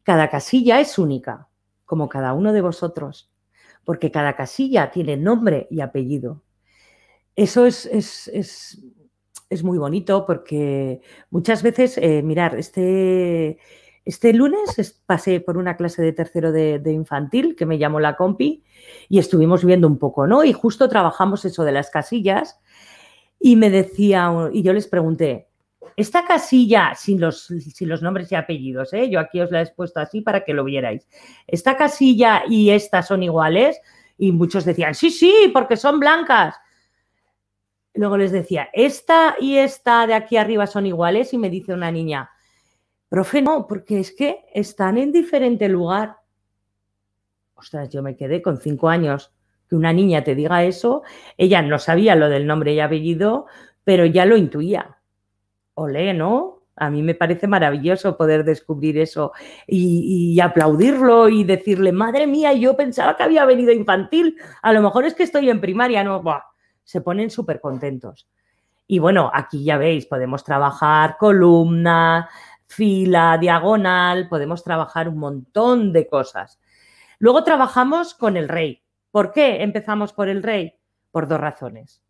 Cada casilla es única, como cada uno de vosotros, porque cada casilla tiene nombre y apellido. Eso es, es, es, es muy bonito porque muchas veces, eh, mirar, este, este lunes pasé por una clase de tercero de, infantil que me llamó la compi y estuvimos viendo un poco, ¿no? Y justo trabajamos eso de las casillas y me decía, y yo les pregunté, esta casilla, sin los, sin los nombres y apellidos, ¿eh? yo aquí os la he puesto así para que lo vierais, esta casilla y esta son iguales, y muchos decían, sí, sí, porque son blancas. Luego les decía, esta y esta de aquí arriba son iguales, y me dice una niña, profe, no, porque es que están en diferente lugar. Ostras, yo me quedé con cinco años que una niña te diga eso, ella no sabía lo del nombre y apellido, pero ya lo intuía. Olé, ¿no? A mí me parece maravilloso poder descubrir eso y, y, aplaudirlo y decirle, madre mía, yo pensaba que había venido infantil, a lo mejor es que estoy en primaria, no, Buah. Se ponen súper contentos. Y bueno, aquí ya veis, podemos trabajar columna, fila, diagonal, podemos trabajar un montón de cosas. Luego trabajamos con el rey. ¿Por qué empezamos por el rey? Por dos razones.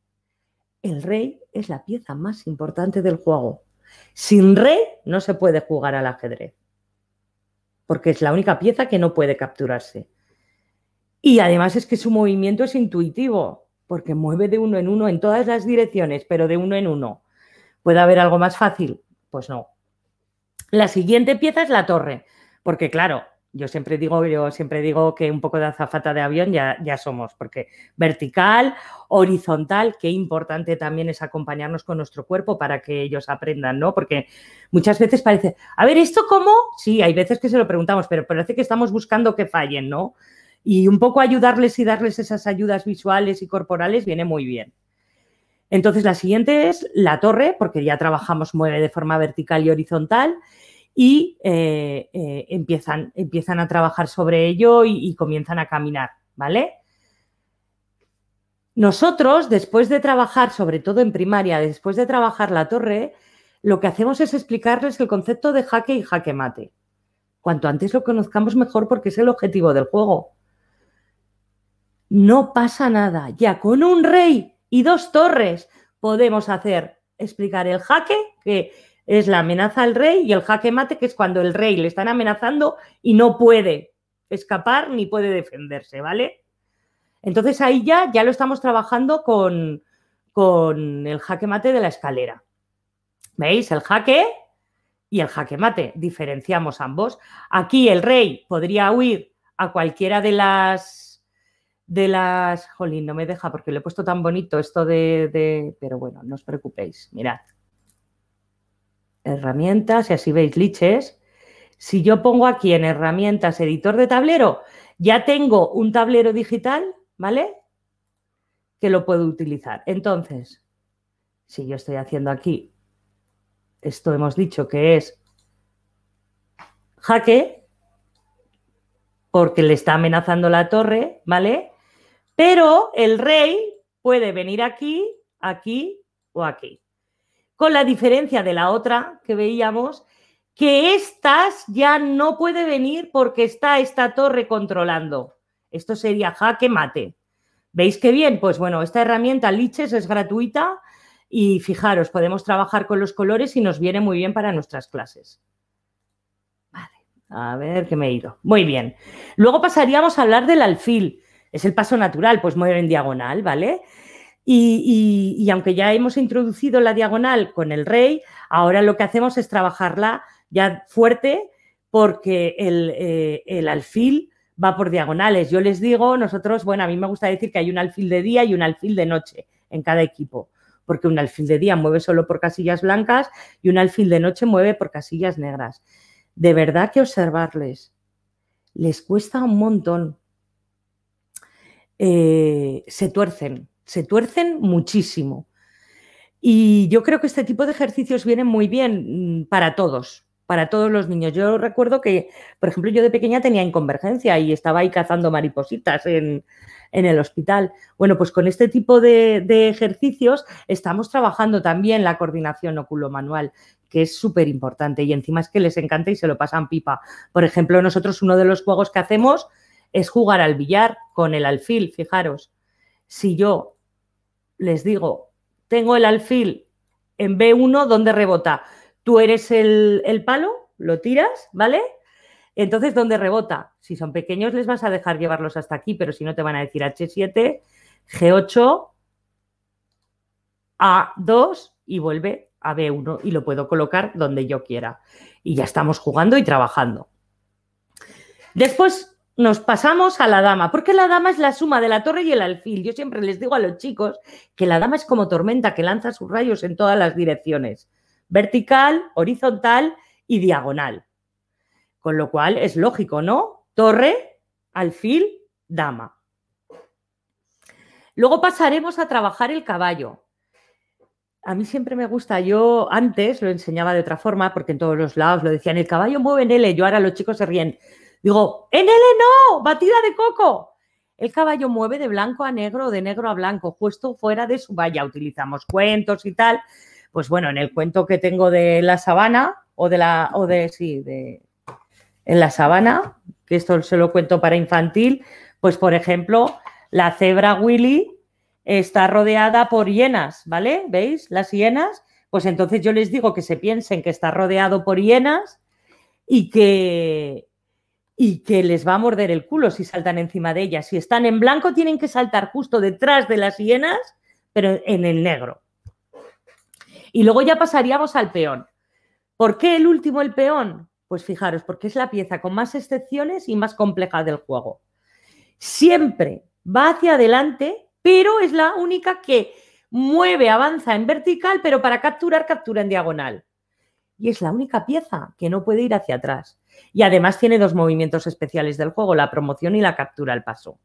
El rey es la pieza más importante del juego. Sin rey no se puede jugar al ajedrez, porque es la única pieza que no puede capturarse. Y además es que su movimiento es intuitivo, porque mueve de uno en uno en todas las direcciones, pero de uno en uno. ¿Puede haber algo más fácil? Pues no. La siguiente pieza es la torre, porque claro, yo siempre digo, yo siempre digo que un poco de azafata de avión ya, ya somos, porque vertical, horizontal, qué importante también es acompañarnos con nuestro cuerpo para que ellos aprendan, ¿no? Porque muchas veces parece, a ver, ¿esto cómo? Sí, hay veces que se lo preguntamos, pero parece que estamos buscando que fallen, ¿no? Y un poco ayudarles y darles esas ayudas visuales y corporales viene muy bien. Entonces, la siguiente es la torre, porque ya trabajamos mueve de forma vertical y horizontal y eh, eh, empiezan, empiezan a trabajar sobre ello y, y comienzan a caminar, ¿vale? Nosotros, después de trabajar, sobre todo en primaria, después de trabajar la torre, lo que hacemos es explicarles el concepto de jaque y jaque mate. Cuanto antes lo conozcamos mejor porque es el objetivo del juego. No pasa nada. Ya con un rey y dos torres podemos hacer explicar el jaque, que es la amenaza al rey y el jaque mate, que es cuando el rey le están amenazando y no puede escapar ni puede defenderse, ¿vale? Entonces ahí ya, ya lo estamos trabajando con, con el jaque mate de la escalera. ¿Veis? El jaque y el jaque mate. Diferenciamos ambos. Aquí el rey podría huir a cualquiera de las de las. Jolín, no me deja porque le he puesto tan bonito esto de. de... Pero bueno, no os preocupéis. Mirad herramientas y así veis liches. Si yo pongo aquí en herramientas editor de tablero, ya tengo un tablero digital, ¿vale? Que lo puedo utilizar. Entonces, si yo estoy haciendo aquí, esto hemos dicho que es jaque, porque le está amenazando la torre, ¿vale? Pero el rey puede venir aquí, aquí o aquí. Con la diferencia de la otra que veíamos, que estas ya no puede venir porque está esta torre controlando. Esto sería jaque mate. ¿Veis qué bien? Pues bueno, esta herramienta Liches es gratuita y fijaros, podemos trabajar con los colores y nos viene muy bien para nuestras clases. Vale, a ver qué me he ido. Muy bien. Luego pasaríamos a hablar del alfil. Es el paso natural, pues mueve en diagonal, ¿vale? Y, aunque ya hemos introducido la diagonal con el rey, ahora lo que hacemos es trabajarla ya fuerte porque eh, el, alfil va por diagonales. Yo les digo, nosotros, bueno, a mí me gusta decir que hay un alfil de día y un alfil de noche en cada equipo, porque un alfil de día mueve solo por casillas blancas y un alfil de noche mueve por casillas negras. De verdad que observarles les cuesta un montón. Eh, se tuercen, se tuercen muchísimo. Y yo creo que este tipo de ejercicios vienen muy bien mm, para todos, para todos los niños. Yo recuerdo que, por ejemplo, yo de pequeña tenía inconvergencia y estaba ahí cazando maripositas en, el hospital. Bueno, pues con este tipo de, ejercicios estamos trabajando también la coordinación oculomanual, que es súper importante y encima es que les encanta y se lo pasan pipa. Por ejemplo, nosotros uno de los juegos que hacemos es jugar al billar con el alfil, fijaros. Si yo les digo, tengo el alfil en B1, ¿dónde rebota? Tú eres el, palo, lo tiras, ¿vale? Entonces, ¿dónde rebota? Si son pequeños, les vas a dejar llevarlos hasta aquí, pero si no, te van a decir H7, G8, A2 y vuelve a B1 y lo puedo colocar donde yo quiera. Y ya estamos jugando y trabajando. Después nos pasamos a la dama, porque la dama es la suma de la torre y el alfil. Yo siempre les digo a los chicos que la dama es como tormenta que lanza sus rayos en todas las direcciones vertical, horizontal y diagonal. Con lo cual es lógico, ¿no? Torre, alfil, dama. Luego pasaremos a trabajar el caballo. A mí siempre me gusta, yo antes lo enseñaba de otra forma, porque en todos los lados lo decían, el caballo mueve en L, yo ahora los chicos se ríen. Digo, en L no, batida de coco. El caballo mueve de blanco a negro de negro a blanco, puesto fuera de su valla. Utilizamos cuentos y tal, pues bueno, en el cuento que tengo de la sabana, o de la, o de, sí, de, en la sabana, que esto se lo cuento para infantil, pues por ejemplo, la cebra Willy está rodeada por hienas, ¿vale? ¿Veis? Las hienas, pues entonces yo les digo que se piensen que está rodeado por hienas y que, y que les va a morder el culo si saltan encima de ellas. Si están en blanco, tienen que saltar justo detrás de las hienas, pero en el negro. Y luego ya pasaríamos al peón. ¿Por qué el último el peón? Pues fijaros, porque es la pieza con más excepciones y más compleja del juego. Siempre va hacia adelante, pero es la única que mueve, avanza en vertical, pero para capturar, captura en diagonal. Y es la única pieza que no puede ir hacia atrás. Y además tiene dos movimientos especiales del juego, la promoción y la captura al paso.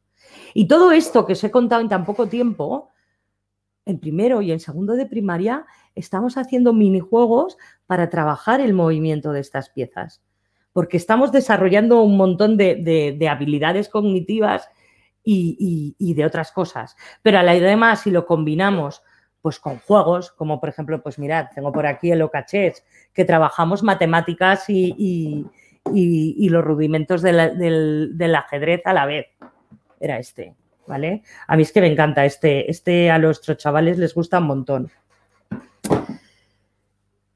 Y todo esto que os he contado en tan poco tiempo, en primero y en segundo de primaria, estamos haciendo minijuegos para trabajar el movimiento de estas piezas, porque estamos desarrollando un montón de, habilidades cognitivas y, de otras cosas. Pero además, si lo combinamos pues con juegos, como por ejemplo, pues mirad, tengo por aquí el Ocachés, que trabajamos matemáticas y, los rudimentos del, ajedrez a la vez. Era este, ¿vale? A mí es que me encanta este, este a nuestros chavales les gusta un montón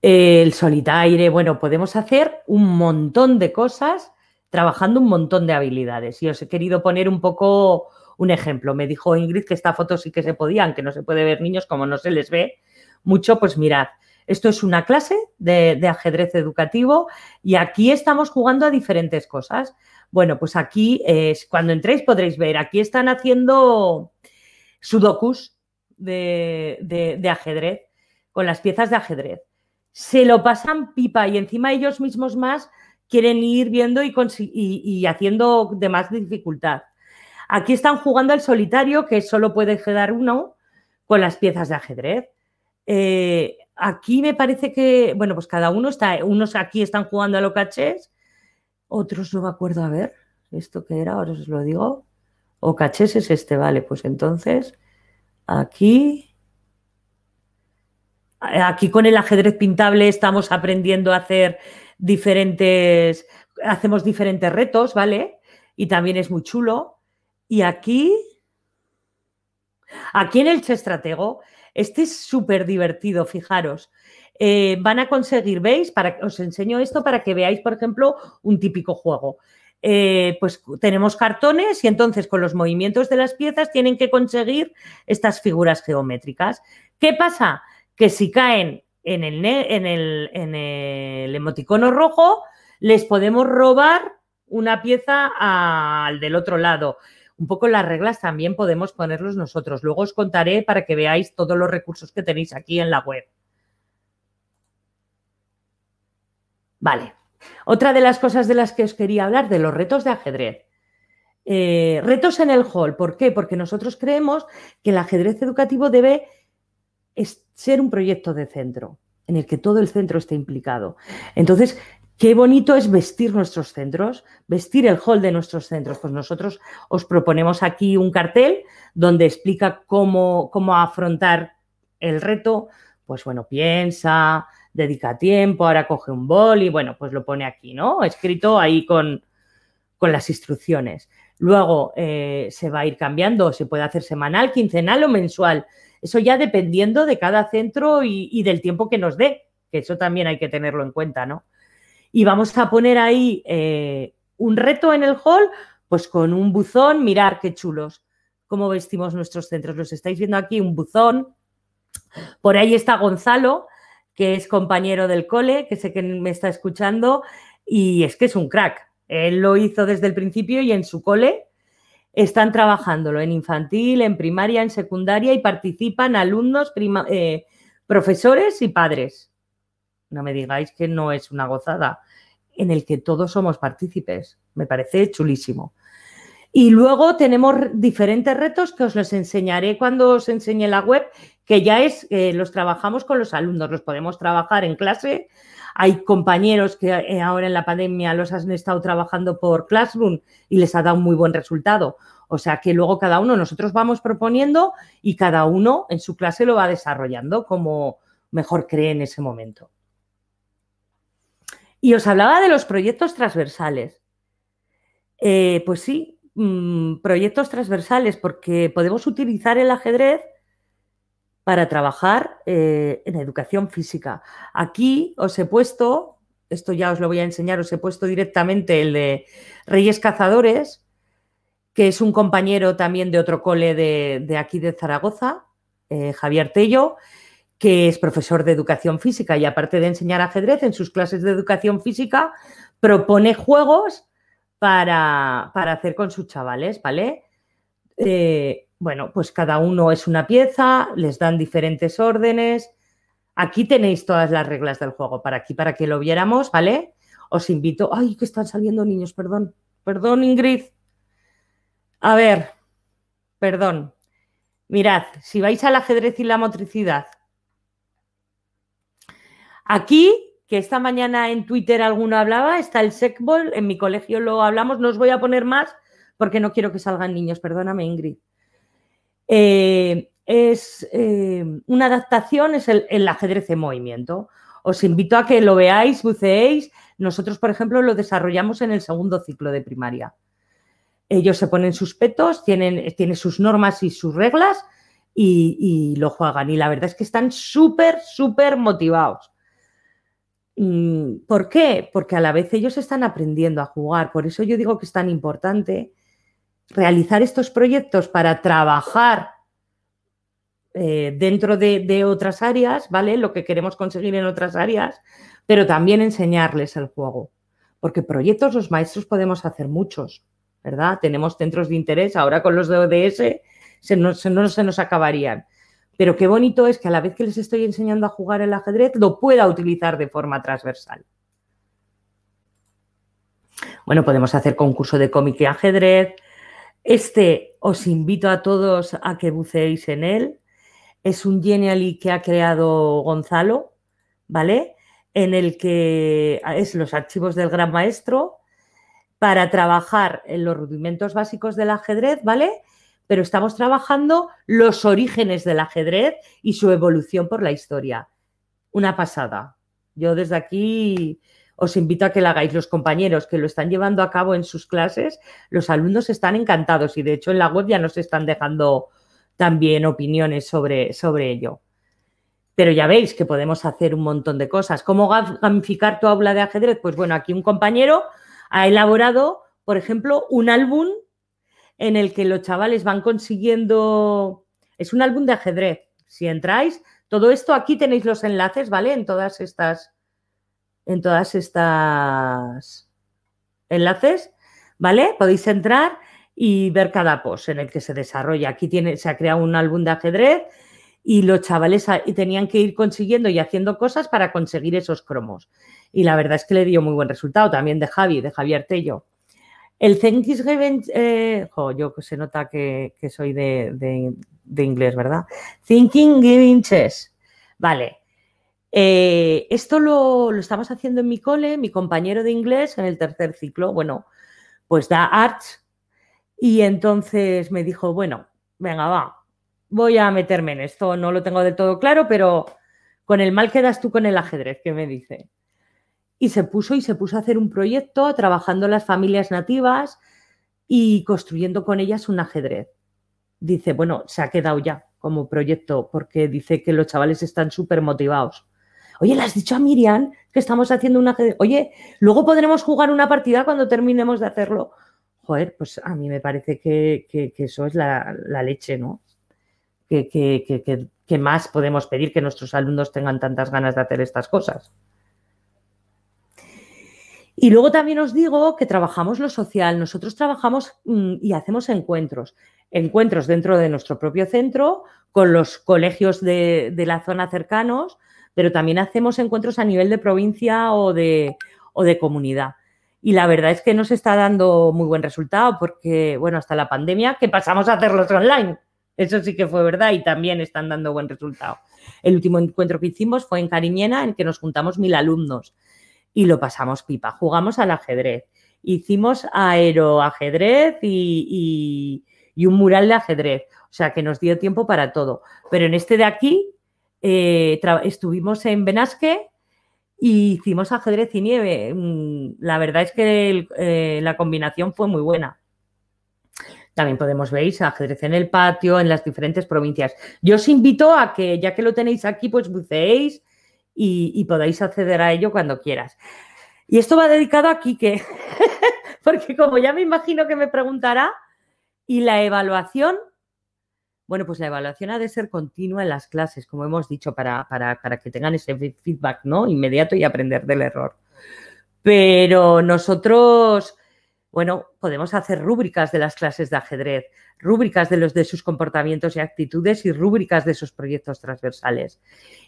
el solitaire, bueno, podemos hacer un montón de cosas trabajando un montón de habilidades. Y os he querido poner un poco un ejemplo. Me dijo Ingrid que esta foto sí que se podía, aunque no se puede ver niños, como no se les ve mucho, pues mirad. Esto es una clase de, ajedrez educativo y aquí estamos jugando a diferentes cosas. Bueno, pues aquí, cuando entréis podréis ver, aquí están haciendo sudokus de ajedrez, con las piezas de ajedrez se lo pasan pipa y encima ellos mismos más quieren ir viendo y, y haciendo de más dificultad. Aquí están jugando al solitario, que solo puede quedar uno con las piezas de ajedrez. Eh, aquí me parece que, bueno, pues cada uno está, unos aquí están jugando a lo cachés, otros no me acuerdo a ver, esto que era, ahora os lo digo. O cachés es este, vale, pues entonces aquí. Aquí con el ajedrez pintable estamos aprendiendo a hacer diferentes, hacemos diferentes retos, ¿vale? Y también es muy chulo. Y aquí, aquí en el Chestratego, este es súper divertido, fijaros. Eh, van a conseguir, ¿veis? Para, os enseño esto para que veáis, por ejemplo, un típico juego. Eh, pues tenemos cartones y entonces con los movimientos de las piezas tienen que conseguir estas figuras geométricas. ¿Qué pasa? Que si caen en el, en el, en el emoticono rojo, les podemos robar una pieza al del otro lado un poco las reglas también podemos ponerlos nosotros. Luego os contaré para que veáis todos los recursos que tenéis aquí en la web. Vale. Otra de las cosas de las que os quería hablar, de los retos de ajedrez. Eh, retos en el hall. ¿Por qué? Porque nosotros creemos que el ajedrez educativo debe ser un proyecto de centro, en el que todo el centro esté implicado. Entonces, Qué bonito es vestir nuestros centros, vestir el hall de nuestros centros. Pues nosotros os proponemos aquí un cartel donde explica cómo, cómo afrontar el reto. Pues bueno, piensa, dedica tiempo, ahora coge un bol y bueno, pues lo pone aquí, ¿no? Escrito ahí con, con las instrucciones. Luego eh, se va a ir cambiando, se puede hacer semanal, quincenal o mensual. Eso ya dependiendo de cada centro y, y del tiempo que nos dé, que eso también hay que tenerlo en cuenta, ¿no? Y vamos a poner ahí eh, un reto en el hall, pues con un buzón, mirar qué chulos, cómo vestimos nuestros centros. Los estáis viendo aquí, un buzón. Por ahí está Gonzalo, que es compañero del cole, que sé que me está escuchando, y es que es un crack. Él lo hizo desde el principio y en su cole están trabajándolo en infantil, en primaria, en secundaria y participan alumnos, eh, profesores y padres no me digáis que no es una gozada, en el que todos somos partícipes. Me parece chulísimo. Y luego tenemos diferentes retos que os los enseñaré cuando os enseñe la web, que ya es, los trabajamos con los alumnos, los podemos trabajar en clase. Hay compañeros que eh, ahora en la pandemia los han estado trabajando por Classroom y les ha dado muy buen resultado. O sea que luego cada uno, nosotros vamos proponiendo y cada uno en su clase lo va desarrollando como mejor cree en ese momento. Y os hablaba de los proyectos transversales. Eh, pues sí, mm, proyectos transversales, porque podemos utilizar el ajedrez para trabajar eh, en educación física. Aquí os he puesto, esto ya os lo voy a enseñar, os he puesto directamente el de Reyes Cazadores, que es un compañero también de otro cole de, aquí de Zaragoza, eh, Javier Tello, que es profesor de educación física y aparte de enseñar ajedrez, en sus clases de educación física propone juegos para, hacer con sus chavales, ¿vale? Eh, bueno, pues cada uno es una pieza, les dan diferentes órdenes. Aquí tenéis todas las reglas del juego, para aquí, para que lo viéramos, ¿vale? Os invito. Ay, que están saliendo niños, perdón. Perdón, Ingrid. A ver, perdón. Mirad, si vais al ajedrez y la motricidad, Aquí, que esta mañana en Twitter alguno hablaba, está el SecBall, en mi colegio lo hablamos, no os voy a poner más porque no quiero que salgan niños, perdóname Ingrid. Eh, es eh, una adaptación, es el, ajedrez en movimiento. Os invito a que lo veáis, buceéis. Nosotros, por ejemplo, lo desarrollamos en el segundo ciclo de primaria. Ellos se ponen sus petos, tienen, sus normas y sus reglas y, y, lo juegan. Y la verdad es que están súper, súper motivados. Mm, ¿Por qué? Porque a la vez ellos están aprendiendo a jugar. Por eso yo digo que es tan importante realizar estos proyectos para trabajar eh, dentro de, otras áreas, ¿vale? Lo que queremos conseguir en otras áreas, pero también enseñarles el juego. Porque proyectos los maestros podemos hacer muchos, ¿verdad? Tenemos centros de interés, ahora con los de ODS se no se nos acabarían. Pero qué bonito es que a la vez que les estoy enseñando a jugar el ajedrez, lo pueda utilizar de forma transversal. Bueno, podemos hacer concurso de cómic y ajedrez. Este os invito a todos a que buceéis en él. Es un Genially que ha creado Gonzalo, ¿vale? En el que es los archivos del gran maestro para trabajar en los rudimentos básicos del ajedrez, ¿vale? Pero estamos trabajando los orígenes del ajedrez y su evolución por la historia. Una pasada. Yo desde aquí os invito a que lo hagáis. Los compañeros que lo están llevando a cabo en sus clases, los alumnos están encantados y de hecho en la web ya nos están dejando también opiniones sobre, sobre ello. Pero ya veis que podemos hacer un montón de cosas. ¿Cómo gamificar tu aula de ajedrez? Pues bueno, aquí un compañero ha elaborado, por ejemplo, un álbum en el que los chavales van consiguiendo, es un álbum de ajedrez. Si entráis, todo esto aquí tenéis los enlaces, ¿vale? En todas estas, en todas estas enlaces, ¿vale? Podéis entrar y ver cada post en el que se desarrolla. Aquí tiene, se ha creado un álbum de ajedrez y los chavales tenían que ir consiguiendo y haciendo cosas para conseguir esos cromos. Y la verdad es que le dio muy buen resultado, también de Javi, de Javier Tello. El Thanksgiving, eh, yo se nota que, soy de, inglés, ¿verdad? Thinking Giving Chess. Vale. Eh, esto lo, lo, estamos haciendo en mi cole, mi compañero de inglés en el tercer ciclo, bueno, pues da arts. Y entonces me dijo, bueno, venga, va, voy a meterme en esto. No lo tengo de todo claro, pero con el mal quedas tú con el ajedrez, que me dice. Y se puso y se puso a hacer un proyecto trabajando las familias nativas y construyendo con ellas un ajedrez. Dice, bueno, se ha quedado ya como proyecto porque dice que los chavales están súper motivados. Oye, ¿le has dicho a Miriam que estamos haciendo un ajedrez? Oye, luego podremos jugar una partida cuando terminemos de hacerlo. Joder, pues a mí me parece que, eso es la leche, ¿no? que, más podemos pedir que nuestros alumnos tengan tantas ganas de hacer estas cosas. Y luego también os digo que trabajamos lo social. Nosotros trabajamos mm, y hacemos encuentros. Encuentros dentro de nuestro propio centro, con los colegios de, la zona cercanos, pero también hacemos encuentros a nivel de provincia o de, o de comunidad. Y la verdad es que nos está dando muy buen resultado porque, bueno, hasta la pandemia que pasamos a hacerlos online. Eso sí que fue verdad y también están dando buen resultado. El último encuentro que hicimos fue en Cariñena, en que nos juntamos mil alumnos y lo pasamos pipa. Jugamos al ajedrez, hicimos aeroajedrez y, y, un mural de ajedrez. O sea que nos dio tiempo para todo. Pero en este de aquí eh, estuvimos en Benasque y hicimos ajedrez y nieve. Mm, la verdad es que eh, la combinación fue muy buena. También podemos ver ajedrez en el patio, en las diferentes provincias. Yo os invito a que, ya que lo tenéis aquí, pues buceéis y, podáis acceder a ello cuando quieras. Y esto va dedicado a Quique, [laughs] porque como ya me imagino que me preguntará, ¿y la evaluación? Bueno, pues la evaluación ha de ser continua en las clases, como hemos dicho, para, para, para que tengan ese feedback ¿no? inmediato y aprender del error. Pero nosotros bueno, podemos hacer rúbricas de las clases de ajedrez, rúbricas de los de sus comportamientos y actitudes y rúbricas de sus proyectos transversales.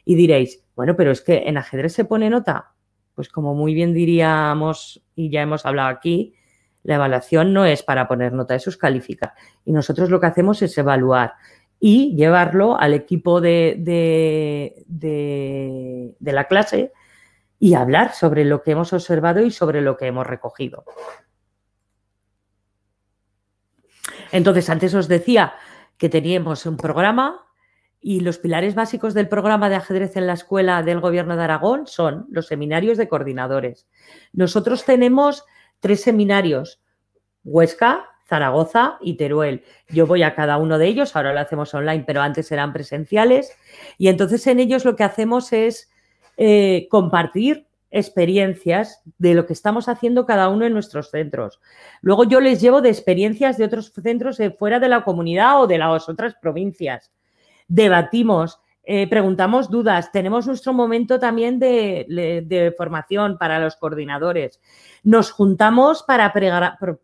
Y diréis, bueno, pero es que en ajedrez se pone nota. Pues como muy bien diríamos y ya hemos hablado aquí, la evaluación no es para poner nota, eso es calificar. Y nosotros lo que hacemos es evaluar y llevarlo al equipo de la clase y hablar sobre lo que hemos observado y sobre lo que hemos recogido. Entonces, antes os decía que teníamos un programa y los pilares básicos del programa de ajedrez en la escuela del Gobierno de Aragón son los seminarios de coordinadores. Nosotros tenemos tres seminarios, Huesca, Zaragoza y Teruel. Yo voy a cada uno de ellos, ahora lo hacemos online, pero antes eran presenciales. Y entonces en ellos lo que hacemos es eh, compartir experiencias de lo que estamos haciendo cada uno en nuestros centros. Luego yo les llevo de experiencias de otros centros fuera de la comunidad o de las otras provincias. Debatimos, eh, preguntamos dudas, tenemos nuestro momento también de, formación para los coordinadores. Nos juntamos para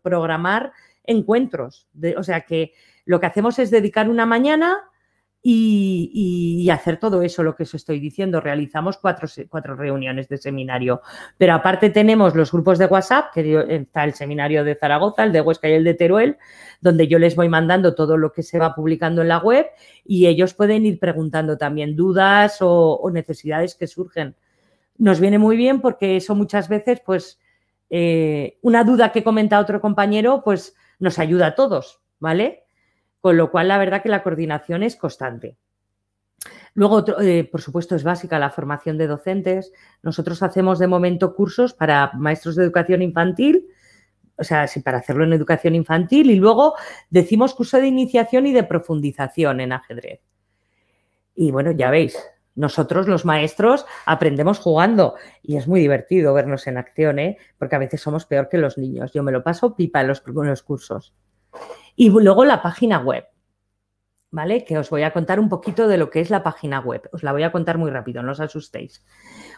programar encuentros. o sea que lo que hacemos es dedicar una mañana y, hacer todo eso, lo que os estoy diciendo. Realizamos cuatro, cuatro, reuniones de seminario, pero aparte tenemos los grupos de WhatsApp, que está el seminario de Zaragoza, el de Huesca y el de Teruel, donde yo les voy mandando todo lo que se va publicando en la web y ellos pueden ir preguntando también dudas o, necesidades que surgen. Nos viene muy bien porque eso muchas veces, pues, eh, una duda que comenta otro compañero, pues nos ayuda a todos, ¿vale? Con lo cual, la verdad que la coordinación es constante. Luego, eh, por supuesto, es básica la formación de docentes. Nosotros hacemos de momento cursos para maestros de educación infantil, o sea, sí, para hacerlo en educación infantil y luego decimos curso de iniciación y de profundización en ajedrez. Y bueno, ya veis, nosotros los maestros aprendemos jugando y es muy divertido vernos en acción, ¿eh? porque a veces somos peor que los niños. Yo me lo paso pipa en los, en los cursos. Y luego la página web, ¿vale? Que os voy a contar un poquito de lo que es la página web. Os la voy a contar muy rápido, no os asustéis.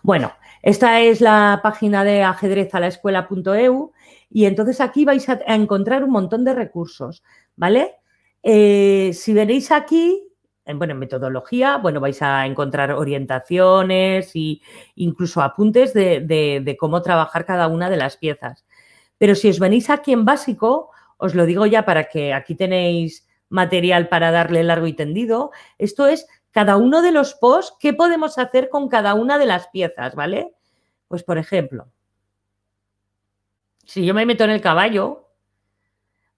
Bueno, esta es la página de ajedrezalaescuela.eu y entonces aquí vais a encontrar un montón de recursos, ¿vale? Eh, si veréis aquí, bueno, en metodología, bueno, vais a encontrar orientaciones e incluso apuntes de, de, cómo trabajar cada una de las piezas. Pero si os venís aquí en básico, os lo digo ya para que aquí tenéis material para darle largo y tendido. Esto es cada uno de los posts, qué podemos hacer con cada una de las piezas, ¿vale? Pues por ejemplo, si yo me meto en el caballo,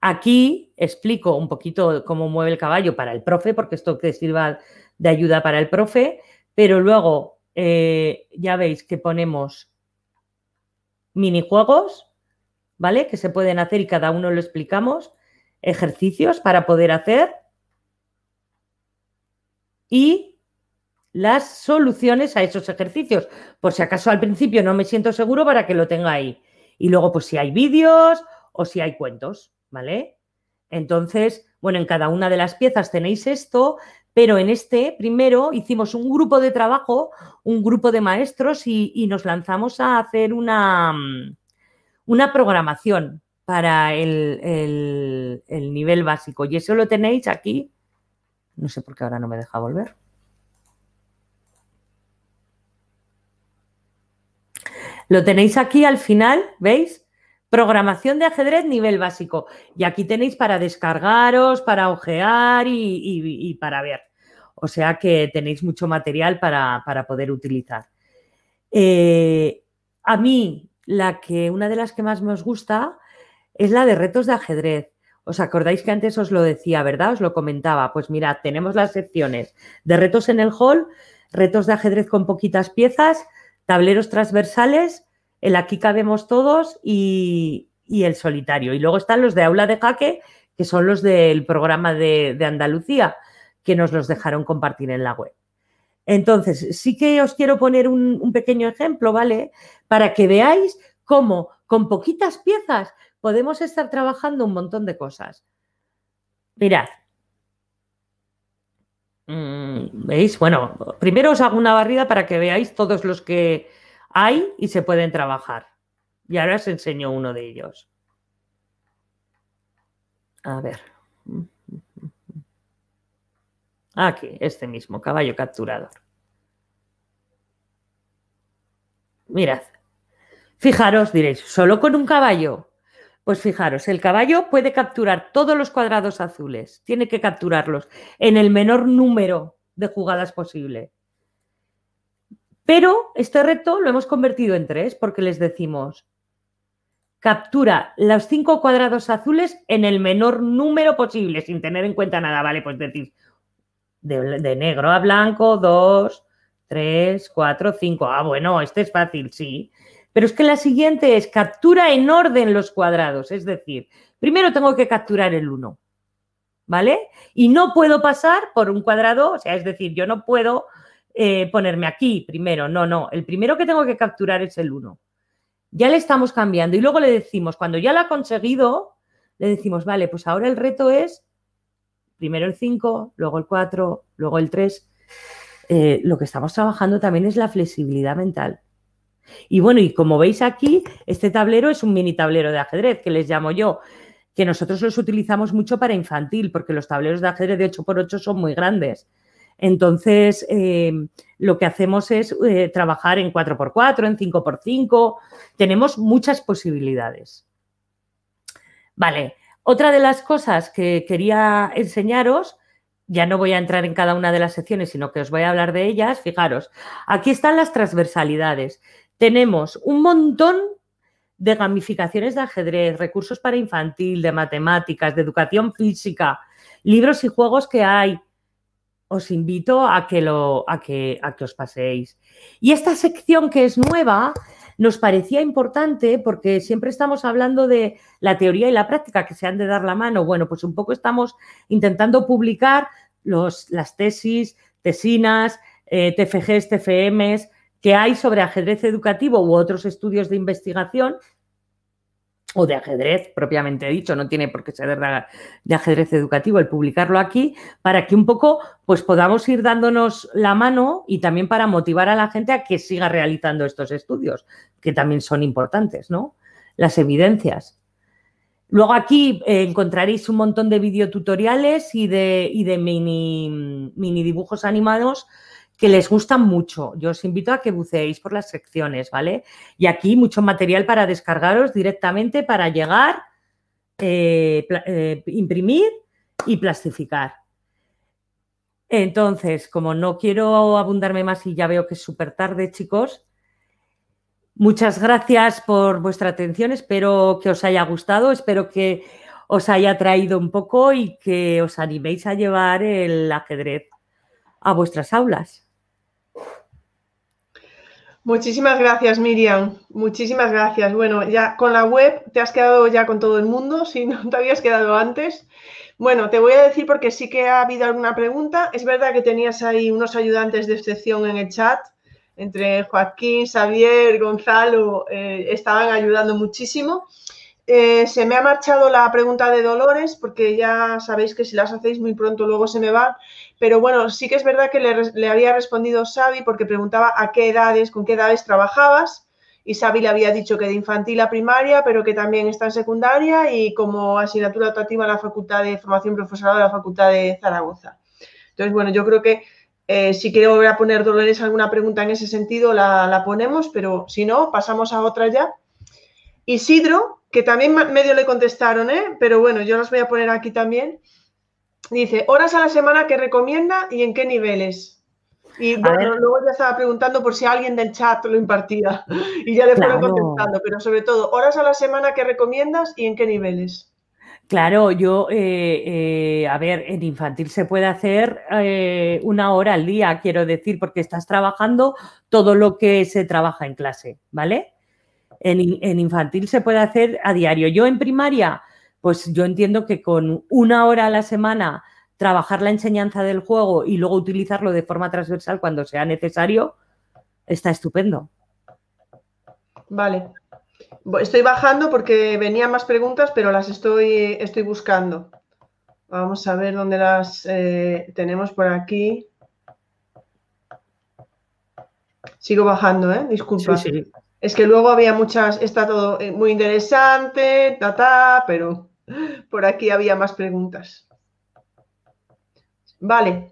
aquí explico un poquito cómo mueve el caballo para el profe, porque esto que sirva de ayuda para el profe, pero luego eh, ya veis que ponemos minijuegos, ¿vale? Que se pueden hacer y cada uno lo explicamos. Ejercicios para poder hacer. Y las soluciones a esos ejercicios. Por si acaso al principio no me siento seguro para que lo tenga ahí. Y luego, pues si hay vídeos o si hay cuentos, ¿vale? Entonces, bueno, en cada una de las piezas tenéis esto, pero en este primero hicimos un grupo de trabajo, un grupo de maestros y, y nos lanzamos a hacer una, una programación para el, nivel básico. Y eso lo tenéis aquí. No sé por qué ahora no me deja volver. Lo tenéis aquí al final, ¿veis? Programación de ajedrez nivel básico. Y aquí tenéis para descargaros, para ojear y, para ver. O sea que tenéis mucho material para, poder utilizar. Eh, a mí la que, una de las que más me gusta es la de retos de ajedrez. ¿Os acordáis que antes os lo decía, verdad? Os lo comentaba. Pues mirad, tenemos las secciones de retos en el hall, retos de ajedrez con poquitas piezas, tableros transversales, el aquí cabemos todos y, el solitario. Y luego están los de aula de jaque, que son los del programa de, de Andalucía, que nos los dejaron compartir en la web. Entonces, sí que os quiero poner un, pequeño ejemplo, ¿vale? Para que veáis cómo con poquitas piezas podemos estar trabajando un montón de cosas. Mirad. Mm, ¿Veis? Bueno, primero os hago una barrida para que veáis todos los que hay y se pueden trabajar. Y ahora os enseño uno de ellos. A ver. Aquí, este mismo, caballo capturador. Mirad, fijaros, diréis, ¿solo con un caballo? Pues fijaros, el caballo puede capturar todos los cuadrados azules, tiene que capturarlos en el menor número de jugadas posible. Pero este reto lo hemos convertido en tres porque les decimos, captura los cinco cuadrados azules en el menor número posible, sin tener en cuenta nada, ¿vale? Pues decís, de, negro a blanco, dos, tres, cuatro, cinco. Ah, bueno, este es fácil, sí. Pero es que la siguiente es captura en orden los cuadrados. Es decir, primero tengo que capturar el 1, ¿vale? Y no puedo pasar por un cuadrado, o sea, es decir, yo no puedo eh, ponerme aquí primero. No, no. El primero que tengo que capturar es el 1. Ya le estamos cambiando. Y luego le decimos, cuando ya lo ha conseguido, le decimos, vale, pues ahora el reto es primero el 5, luego el 4, luego el 3. Eh, lo que estamos trabajando también es la flexibilidad mental. Y bueno, y como veis aquí, este tablero es un mini tablero de ajedrez, que les llamo yo, que nosotros los utilizamos mucho para infantil, porque los tableros de ajedrez de 8x8 son muy grandes. Entonces, eh, lo que hacemos es eh, trabajar en 4x4, en 5x5. Tenemos muchas posibilidades. Vale, otra de las cosas que quería enseñaros, ya no voy a entrar en cada una de las secciones, sino que os voy a hablar de ellas. Fijaros, aquí están las transversalidades. Tenemos un montón de gamificaciones de ajedrez, recursos para infantil, de matemáticas, de educación física, libros y juegos que hay. Os invito a que, lo, a que, a que os paséis. Y esta sección que es nueva nos parecía importante porque siempre estamos hablando de la teoría y la práctica que se han de dar la mano. Bueno, pues un poco estamos intentando publicar los, las tesis, tesinas, eh, TFGs, TFMs, que hay sobre ajedrez educativo u otros estudios de investigación o de ajedrez propiamente dicho, no tiene por qué ser de ajedrez educativo el publicarlo aquí, para que un poco pues podamos ir dándonos la mano y también para motivar a la gente a que siga realizando estos estudios, que también son importantes, ¿no? Las evidencias. Luego aquí eh, encontraréis un montón de videotutoriales y de, y de mini, mini dibujos animados que les gustan mucho. Yo os invito a que buceéis por las secciones, ¿vale? Y aquí mucho material para descargaros directamente para llegar, eh, eh, imprimir y plastificar. Entonces, como no quiero abundarme más y ya veo que es súper tarde, chicos, muchas gracias por vuestra atención. Espero que os haya gustado, espero que os haya traído un poco y que os animéis a llevar el ajedrez a vuestras aulas. Muchísimas gracias, Miriam. Muchísimas gracias. Bueno, ya con la web te has quedado ya con todo el mundo, [laughs] si no te habías quedado antes. Bueno, te voy a decir porque sí que ha habido alguna pregunta. Es verdad que tenías ahí unos ayudantes de excepción en el chat, entre Joaquín, Xavier, Gonzalo, eh, estaban ayudando muchísimo. Eh, se me ha marchado la pregunta de Dolores, porque ya sabéis que si las hacéis muy pronto luego se me va. Pero bueno, sí que es verdad que le, había respondido Xavi porque preguntaba a qué edades, con qué edades trabajabas. Y Xavi le había dicho que de infantil a primaria, pero que también está en secundaria y como asignatura optativa en la Facultad de Formación Profesorada de la Facultad de Zaragoza. Entonces, bueno, yo creo que eh, si quiero volver a poner Dolores alguna pregunta en ese sentido, la, la ponemos, pero si no, pasamos a otra ya. Isidro, que también medio le contestaron, ¿eh? pero bueno, yo las voy a poner aquí también. Dice, horas a la semana que recomienda y en qué niveles. Y bueno, luego ya estaba preguntando por si alguien del chat lo impartía [laughs] y ya le fueron contestando, pero sobre todo, horas a la semana que recomiendas y en qué niveles. Claro, yo, eh, eh, a ver, en infantil se puede hacer eh, una hora al día, quiero decir, porque estás trabajando todo lo que se trabaja en clase, ¿vale? En, infantil se puede hacer a diario. Yo en primaria, pues yo entiendo que con una hora a la semana trabajar la enseñanza del juego y luego utilizarlo de forma transversal cuando sea necesario, está estupendo. Vale. Estoy bajando porque venían más preguntas, pero las estoy, estoy buscando. Vamos a ver dónde las eh, tenemos por aquí. Sigo bajando, ¿eh? Disculpa. Sí, sí. Es que luego había muchas, está todo eh, muy interesante, ta, pero por aquí había más preguntas. Vale.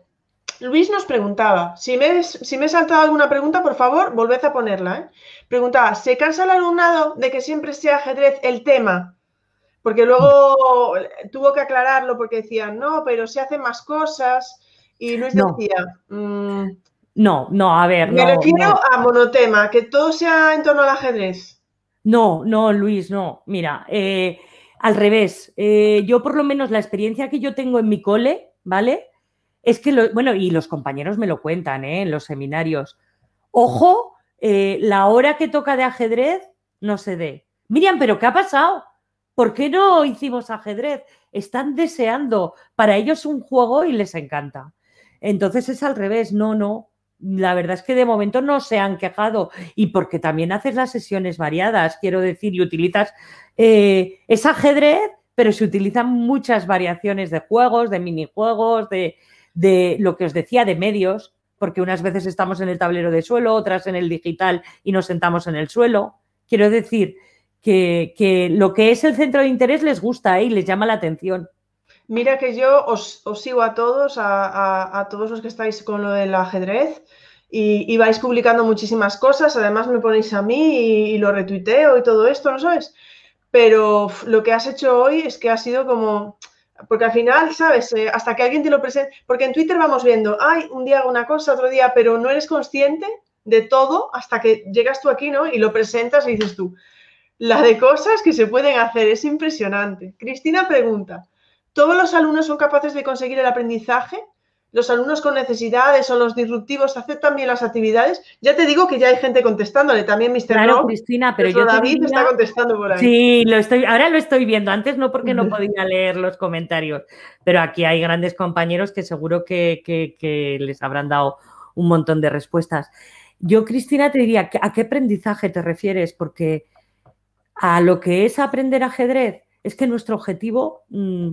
Luis nos preguntaba, si me, si me he saltado alguna pregunta, por favor, volved a ponerla. ¿eh? Preguntaba, ¿se cansa el alumnado de que siempre sea ajedrez el tema? Porque luego tuvo que aclararlo porque decían, no, pero se hacen más cosas. Y Luis decía, mm, no, no, a ver. Me refiero a monotema, que todo sea en torno al ajedrez. No, no, Luis, no. Mira, eh, al revés. Eh, yo por lo menos la experiencia que yo tengo en mi cole, ¿vale? Es que, bueno, y los compañeros me lo cuentan, ¿eh? En los seminarios. Ojo, eh, la hora que toca de ajedrez no se dé. Miriam, ¿pero qué ha pasado? ¿Por qué no hicimos ajedrez? Están deseando. Para ellos un juego y les encanta. Entonces es al revés. No, no la verdad es que de momento no se han quejado y porque también haces las sesiones variadas, quiero decir, y utilizas, eh, es ajedrez, pero se utilizan muchas variaciones de juegos, de minijuegos, de, de lo que os decía, de medios, porque unas veces estamos en el tablero de suelo, otras en el digital y nos sentamos en el suelo. Quiero decir que, lo que es el centro de interés les gusta ¿eh? y les llama la atención. Mira que yo os, sigo a todos, a, todos los que estáis con lo del ajedrez y, vais publicando muchísimas cosas, además me ponéis a mí y, lo retuiteo y todo esto, ¿no sabes? Pero lo que has hecho hoy es que ha sido como, porque al final, ¿sabes? Eh, hasta que alguien te lo presente, porque en Twitter vamos viendo, ay, un día una cosa, otro día, pero no eres consciente de todo hasta que llegas tú aquí, ¿no? Y lo presentas y dices tú, la de cosas que se pueden hacer es impresionante. Cristina pregunta, ¿todos los alumnos son capaces de conseguir el aprendizaje? ¿Los alumnos con necesidades o los disruptivos aceptan bien las actividades? Ya te digo que ya hay gente contestándole, también Mr. Claro, Cristina, pero yo David está contestando por ahí. Sí, lo estoy, ahora lo estoy viendo, antes no porque no [laughs] podía leer los comentarios, pero aquí hay grandes compañeros que seguro que les habrán dado un montón de respuestas. Yo, Cristina, te diría, ¿a qué aprendizaje te refieres? Porque a lo que es aprender ajedrez, es que nuestro objetivo mm,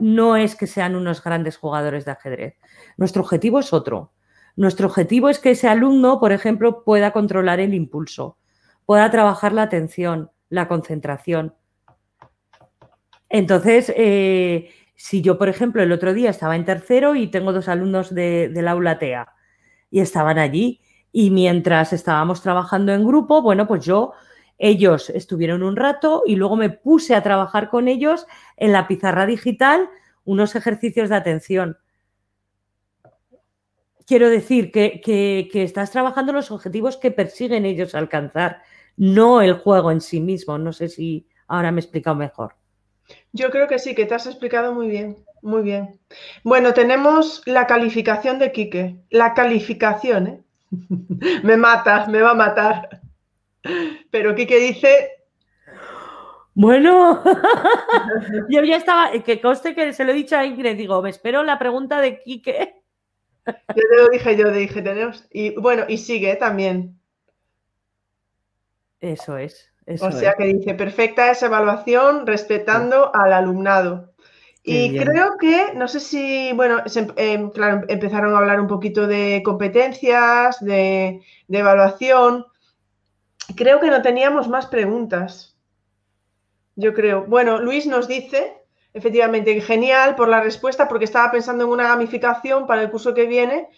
no es que sean unos grandes jugadores de ajedrez. Nuestro objetivo es otro. Nuestro objetivo es que ese alumno, por ejemplo, pueda controlar el impulso, pueda trabajar la atención, la concentración. Entonces, eh, si yo, por ejemplo, el otro día estaba en tercero y tengo dos alumnos de, del aula TEA y estaban allí y mientras estábamos trabajando en grupo, bueno, pues yo ellos estuvieron un rato y luego me puse a trabajar con ellos en la pizarra digital unos ejercicios de atención. Quiero decir que, estás trabajando los objetivos que persiguen ellos alcanzar, no el juego en sí mismo. No sé si ahora me he explicado mejor. Yo creo que sí, que te has explicado muy bien, muy bien. Bueno, tenemos la calificación de Quique. La calificación, ¿eh? [laughs] me mata, me va a matar. Pero Quique dice. Bueno, [laughs] yo ya estaba, que conste que se lo he dicho a Ingrid, digo, me espero la pregunta de Quique. Yo te lo dije, yo dije, tenemos. Y bueno, y sigue también. Eso es. o sea que dice, perfecta esa evaluación respetando al alumnado. y creo que, no sé si, bueno, em, claro, empezaron a hablar un poquito de competencias, de, de evaluación. Creo que no teníamos más preguntas. Yo creo. Bueno, Luis nos dice, efectivamente, genial por la respuesta, porque estaba pensando en una gamificación para el curso que viene.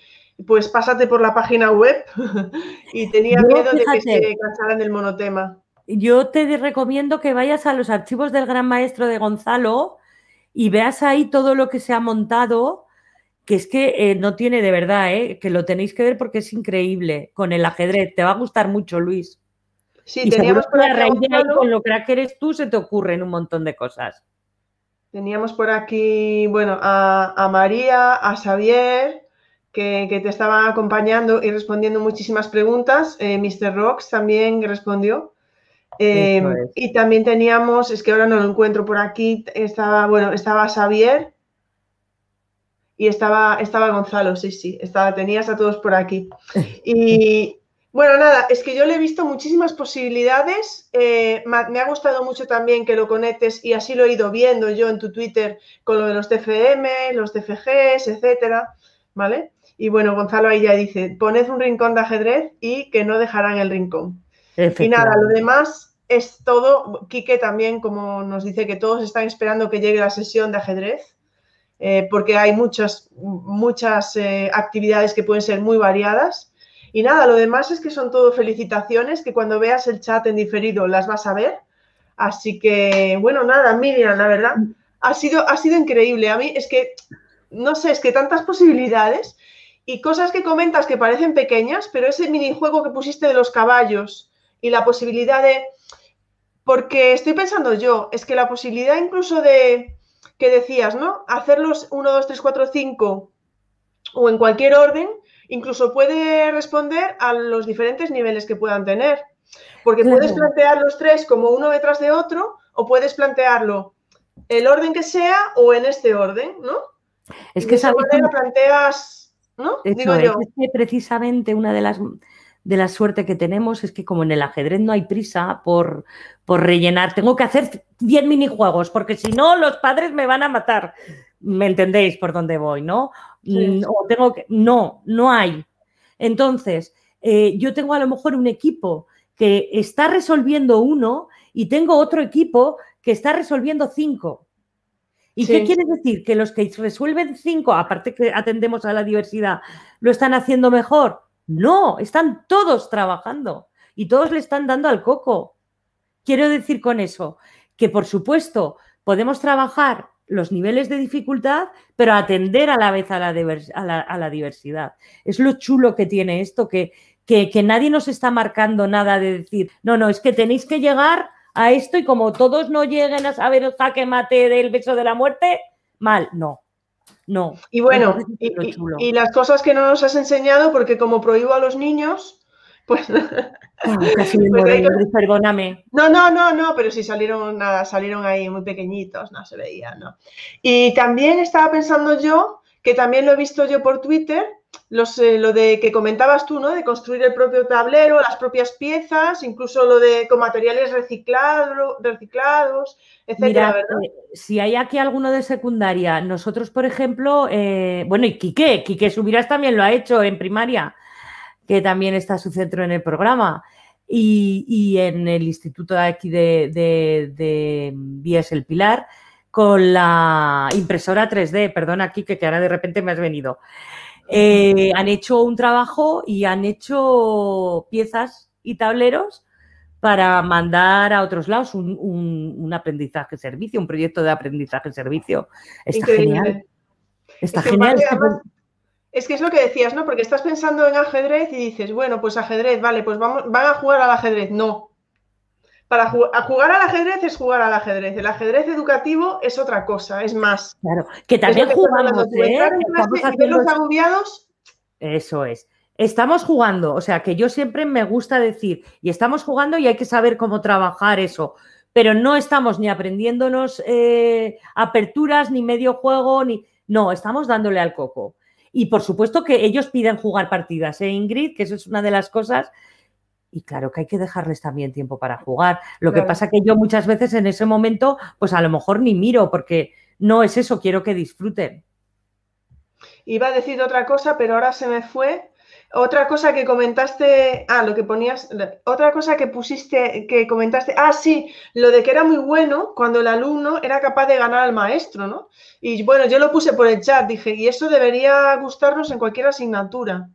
Pues pásate por la página web [laughs] y tenía miedo de que se cansaran del monotema. Yo te recomiendo que vayas a los archivos del gran maestro de Gonzalo y veas ahí todo lo que se ha montado, que es que eh, no tiene de verdad, eh, que lo tenéis que ver porque es increíble con el ajedrez. Te va a gustar mucho, Luis. Sí, teníamos por aquí. con lo que eres tú se te ocurren un montón de cosas. Teníamos por aquí, bueno, a, María, a Xavier, que, te estaban acompañando y respondiendo muchísimas preguntas. Eh, Mr. Rocks también respondió. Eh, y también teníamos, es que ahora no lo encuentro por aquí, estaba, bueno, estaba Xavier y estaba, estaba Gonzalo, sí, sí, estaba, tenías a todos por aquí. [laughs] Y, bueno, nada, es que yo le he visto muchísimas posibilidades. Eh, me ha gustado mucho también que lo conectes y así lo he ido viendo yo en tu Twitter con lo de los TFM, los TFGs, etcétera, ¿vale? Y bueno, Gonzalo ahí ya dice, poned un rincón de ajedrez y que no dejarán el rincón. Y nada, lo demás es todo. Quique también, como nos dice que todos están esperando que llegue la sesión de ajedrez, eh, porque hay muchas, muchas eh, actividades que pueden ser muy variadas. Y nada, lo demás es que son todo felicitaciones, que cuando veas el chat en diferido las vas a ver. Así que, bueno, nada, Miriam, la verdad, ha sido, ha sido increíble. A mí es que, no sé, es que tantas posibilidades y cosas que comentas que parecen pequeñas, pero ese minijuego que pusiste de los caballos y la posibilidad de... Porque estoy pensando yo, es que la posibilidad incluso de, que decías, ¿no? Hacerlos 1, 2, 3, 4, 5 o en cualquier orden, incluso puede responder a los diferentes niveles que puedan tener. Porque puedes plantear los tres como uno detrás de otro o puedes plantearlo el orden que sea o en este orden, ¿no? Es que esa manera planteas, ¿no? Digo yo. Es que precisamente una de las de la suerte que tenemos es que como en el ajedrez no hay prisa por, por rellenar, tengo que hacer 10 minijuegos porque si no los padres me van a matar. ¿Me entendéis por dónde voy, no? Mm, o tengo que, no, no hay. Entonces, eh, yo tengo a lo mejor un equipo que está resolviendo uno y tengo otro equipo que está resolviendo cinco. ¿Y qué quiere decir? Que los que resuelven cinco, aparte que atendemos a la diversidad, lo están haciendo mejor. No, están todos trabajando y todos le están dando al coco. Quiero decir con eso que, por supuesto, podemos trabajar los niveles de dificultad, pero atender a la vez a la, diversidad. Es lo chulo que tiene esto, que, que, que nadie nos está marcando nada de decir, no, no, es que tenéis que llegar a esto y como todos no lleguen a saber el jaque mate del beso de la muerte, mal, no. No. Y bueno, y, las cosas que no nos has enseñado, porque como prohíbo a los niños, [laughs] pues. Ah, pues perdóname. No, no, no, no, pero sí salieron, nada, salieron ahí muy pequeñitos, no se veía, ¿no? Y también estaba pensando yo, que también lo he visto yo por Twitter, eh, lo de que comentabas tú, ¿no? De construir el propio tablero, las propias piezas, incluso lo de con materiales reciclado, reciclados, etcétera, eh, si hay aquí alguno de secundaria, nosotros, por ejemplo, eh, bueno, y Quique, Quique Subiras también lo ha hecho en primaria, que también está su centro en el programa. Y, en el instituto de aquí de, de, de Vías El Pilar, con la impresora 3D, perdona, Quique, que ahora de repente me has venido. Eh, han hecho un trabajo y han hecho piezas y tableros para mandar a otros lados un, aprendizaje-servicio, un proyecto de aprendizaje-servicio. Está genial. Está genial. Es que es lo que decías, ¿no? Porque estás pensando en ajedrez y dices, bueno, pues ajedrez, vale, pues vamos, van a jugar al ajedrez. No, para jugar al ajedrez es jugar al ajedrez. El ajedrez educativo es otra cosa, es más. Claro, que también jugamos, ¿eh? los agobiados. Eso es. Estamos jugando, o sea que yo siempre me gusta decir, y estamos jugando y hay que saber cómo trabajar eso, pero no estamos ni aprendiéndonos eh, aperturas, ni medio juego, ni. No, estamos dándole al coco. Y por supuesto que ellos piden jugar partidas, ¿eh, Ingrid? Que eso es una de las cosas y claro que hay que dejarles también tiempo para jugar. Lo que pasa que yo muchas veces en ese momento, pues a lo mejor ni miro, porque no es eso, quiero que disfruten. Iba a decir otra cosa, pero ahora se me fue. Otra cosa que comentaste, ah, lo que ponías, otra cosa que pusiste, que comentaste, ah, sí, lo de que era muy bueno cuando el alumno era capaz de ganar al maestro, ¿no? Y bueno, yo lo puse por el chat, dije, y eso debería gustarnos en cualquier asignatura.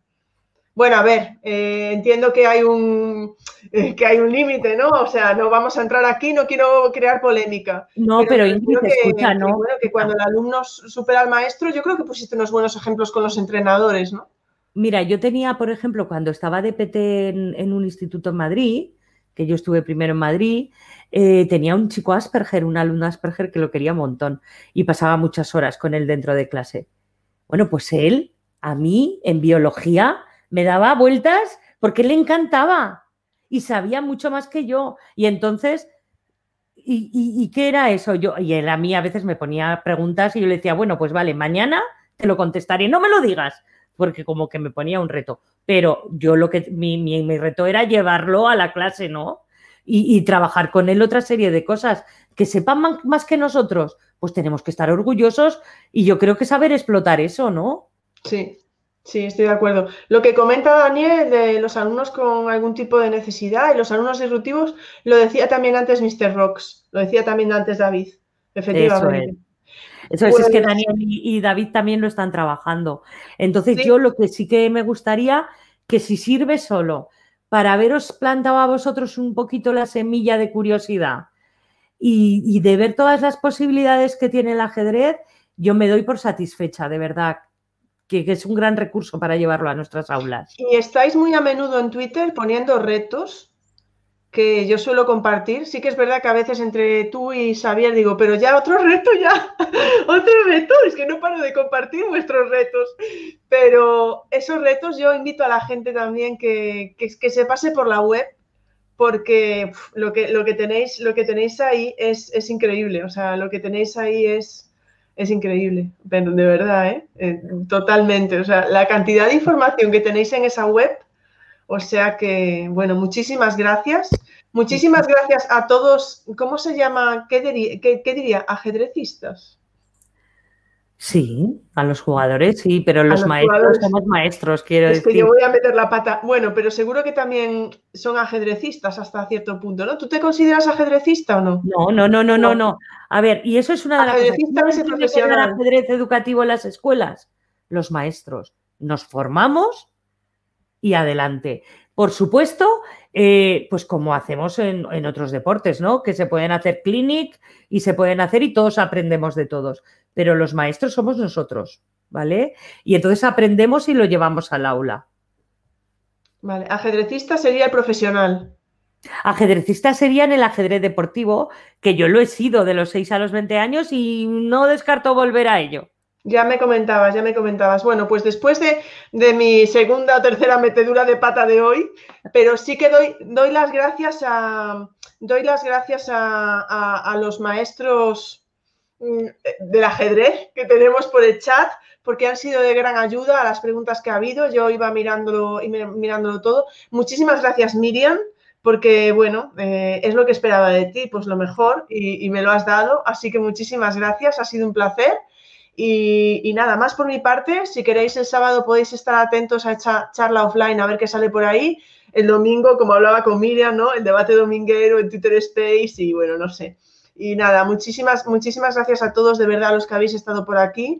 Bueno, a ver, eh, entiendo que hay un eh, que hay un límite, ¿no? O sea, no vamos a entrar aquí, no quiero crear polémica. No, pero, Ingrid, que, escucha, ¿no? Que, bueno, que cuando el alumno supera al maestro, yo creo que pusiste unos buenos ejemplos con los entrenadores, ¿no? Mira, yo tenía, por ejemplo, cuando estaba de PT en, un instituto en Madrid, que yo estuve primero en Madrid, eh, tenía un chico Asperger, un alumno Asperger que lo quería un montón y pasaba muchas horas con él dentro de clase. Bueno, pues él, a mí, en biología, me daba vueltas porque le encantaba y sabía mucho más que yo. Y entonces, ¿y, qué era eso? Yo, y él a mí a veces me ponía preguntas y yo le decía, bueno, pues vale, mañana te lo contestaré, no me lo digas, porque como que me ponía un reto. Pero yo lo que, mi, mi, reto era llevarlo a la clase, ¿no? Y, y, trabajar con él otra serie de cosas que sepan más que nosotros, pues tenemos que estar orgullosos y yo creo que saber explotar eso, ¿no? Sí, Sí, estoy de acuerdo. Lo que comenta Daniel de los alumnos con algún tipo de necesidad y los alumnos disruptivos, lo decía también antes Mr. Rocks, lo decía también antes David, efectivamente. Eso es, es, que pues Daniel y David también lo están trabajando. Entonces yo lo que sí que me gustaría, que si sirve solo para haberos plantado a vosotros un poquito la semilla de curiosidad y, y de ver todas las posibilidades que tiene el ajedrez, yo me doy por satisfecha, de verdad que, es un gran recurso para llevarlo a nuestras aulas. Y estáis muy a menudo en Twitter poniendo retos que yo suelo compartir. Sí que es verdad que a veces entre tú y Xavier digo, pero ya otro reto, ya, [laughs] otro reto, es que no paro de compartir vuestros retos. Pero esos retos yo invito a la gente también que, que, se pase por la web porque lo, que, lo, que tenéis, lo que tenéis ahí es, es increíble. O sea, lo que tenéis ahí es, es increíble, de verdad, ¿eh? ¿eh? Totalmente. O sea, la cantidad de información que tenéis en esa web, o sea que, bueno, muchísimas gracias. Muchísimas gracias a todos. ¿Cómo se llama? ¿Qué, diría? ¿Ajedrecistas? Sí, a los jugadores sí, pero los, maestros somos maestros, quiero decir. Es que yo voy a meter la pata. Bueno, pero seguro que también son ajedrecistas hasta cierto punto, ¿no? ¿Tú te consideras ajedrecista o no? No, no, no, no, no, no. A ver, y eso es una de las cosas. ajedrez educativo en las escuelas? Los maestros. Nos formamos y adelante. Por supuesto, eh, pues como hacemos en, otros deportes, ¿no? Que se pueden hacer clinic y se pueden hacer y todos aprendemos de todos. Pero los maestros somos nosotros, ¿vale? Y entonces aprendemos y lo llevamos al aula. Vale, ajedrecista sería el profesional. Ajedrecista sería en el ajedrez deportivo, que yo lo he sido de los 6 a los 20 años y no descarto volver a ello. Ya me comentabas, ya me comentabas. Bueno, pues después de, mi segunda o tercera metedura de pata de hoy, pero sí que doy, doy las gracias a doy las gracias a, los maestros mm, del ajedrez que tenemos por el chat, porque han sido de gran ayuda a las preguntas que ha habido. Yo iba mirándolo y mirándolo todo. Muchísimas gracias, Miriam, porque bueno, eh, es lo que esperaba de ti, pues lo mejor, y me lo has dado. Así que muchísimas gracias, ha sido un placer. Y, nada más por mi parte, si queréis el sábado podéis estar atentos a esta charla offline a ver qué sale por ahí. El domingo, como hablaba con Miriam, ¿no? El debate dominguero en Twitter Space y bueno, no sé. Y nada, muchísimas, muchísimas gracias a todos de verdad los que habéis estado por aquí.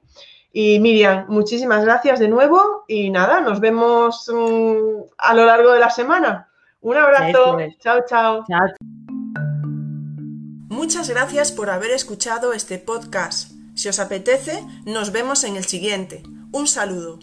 Y Miriam, muchísimas gracias de nuevo y nada, nos vemos mm, a lo largo de la semana. Un abrazo. chao. chao. Muchas gracias por haber escuchado este podcast. Si os apetece, nos vemos en el siguiente. Un saludo.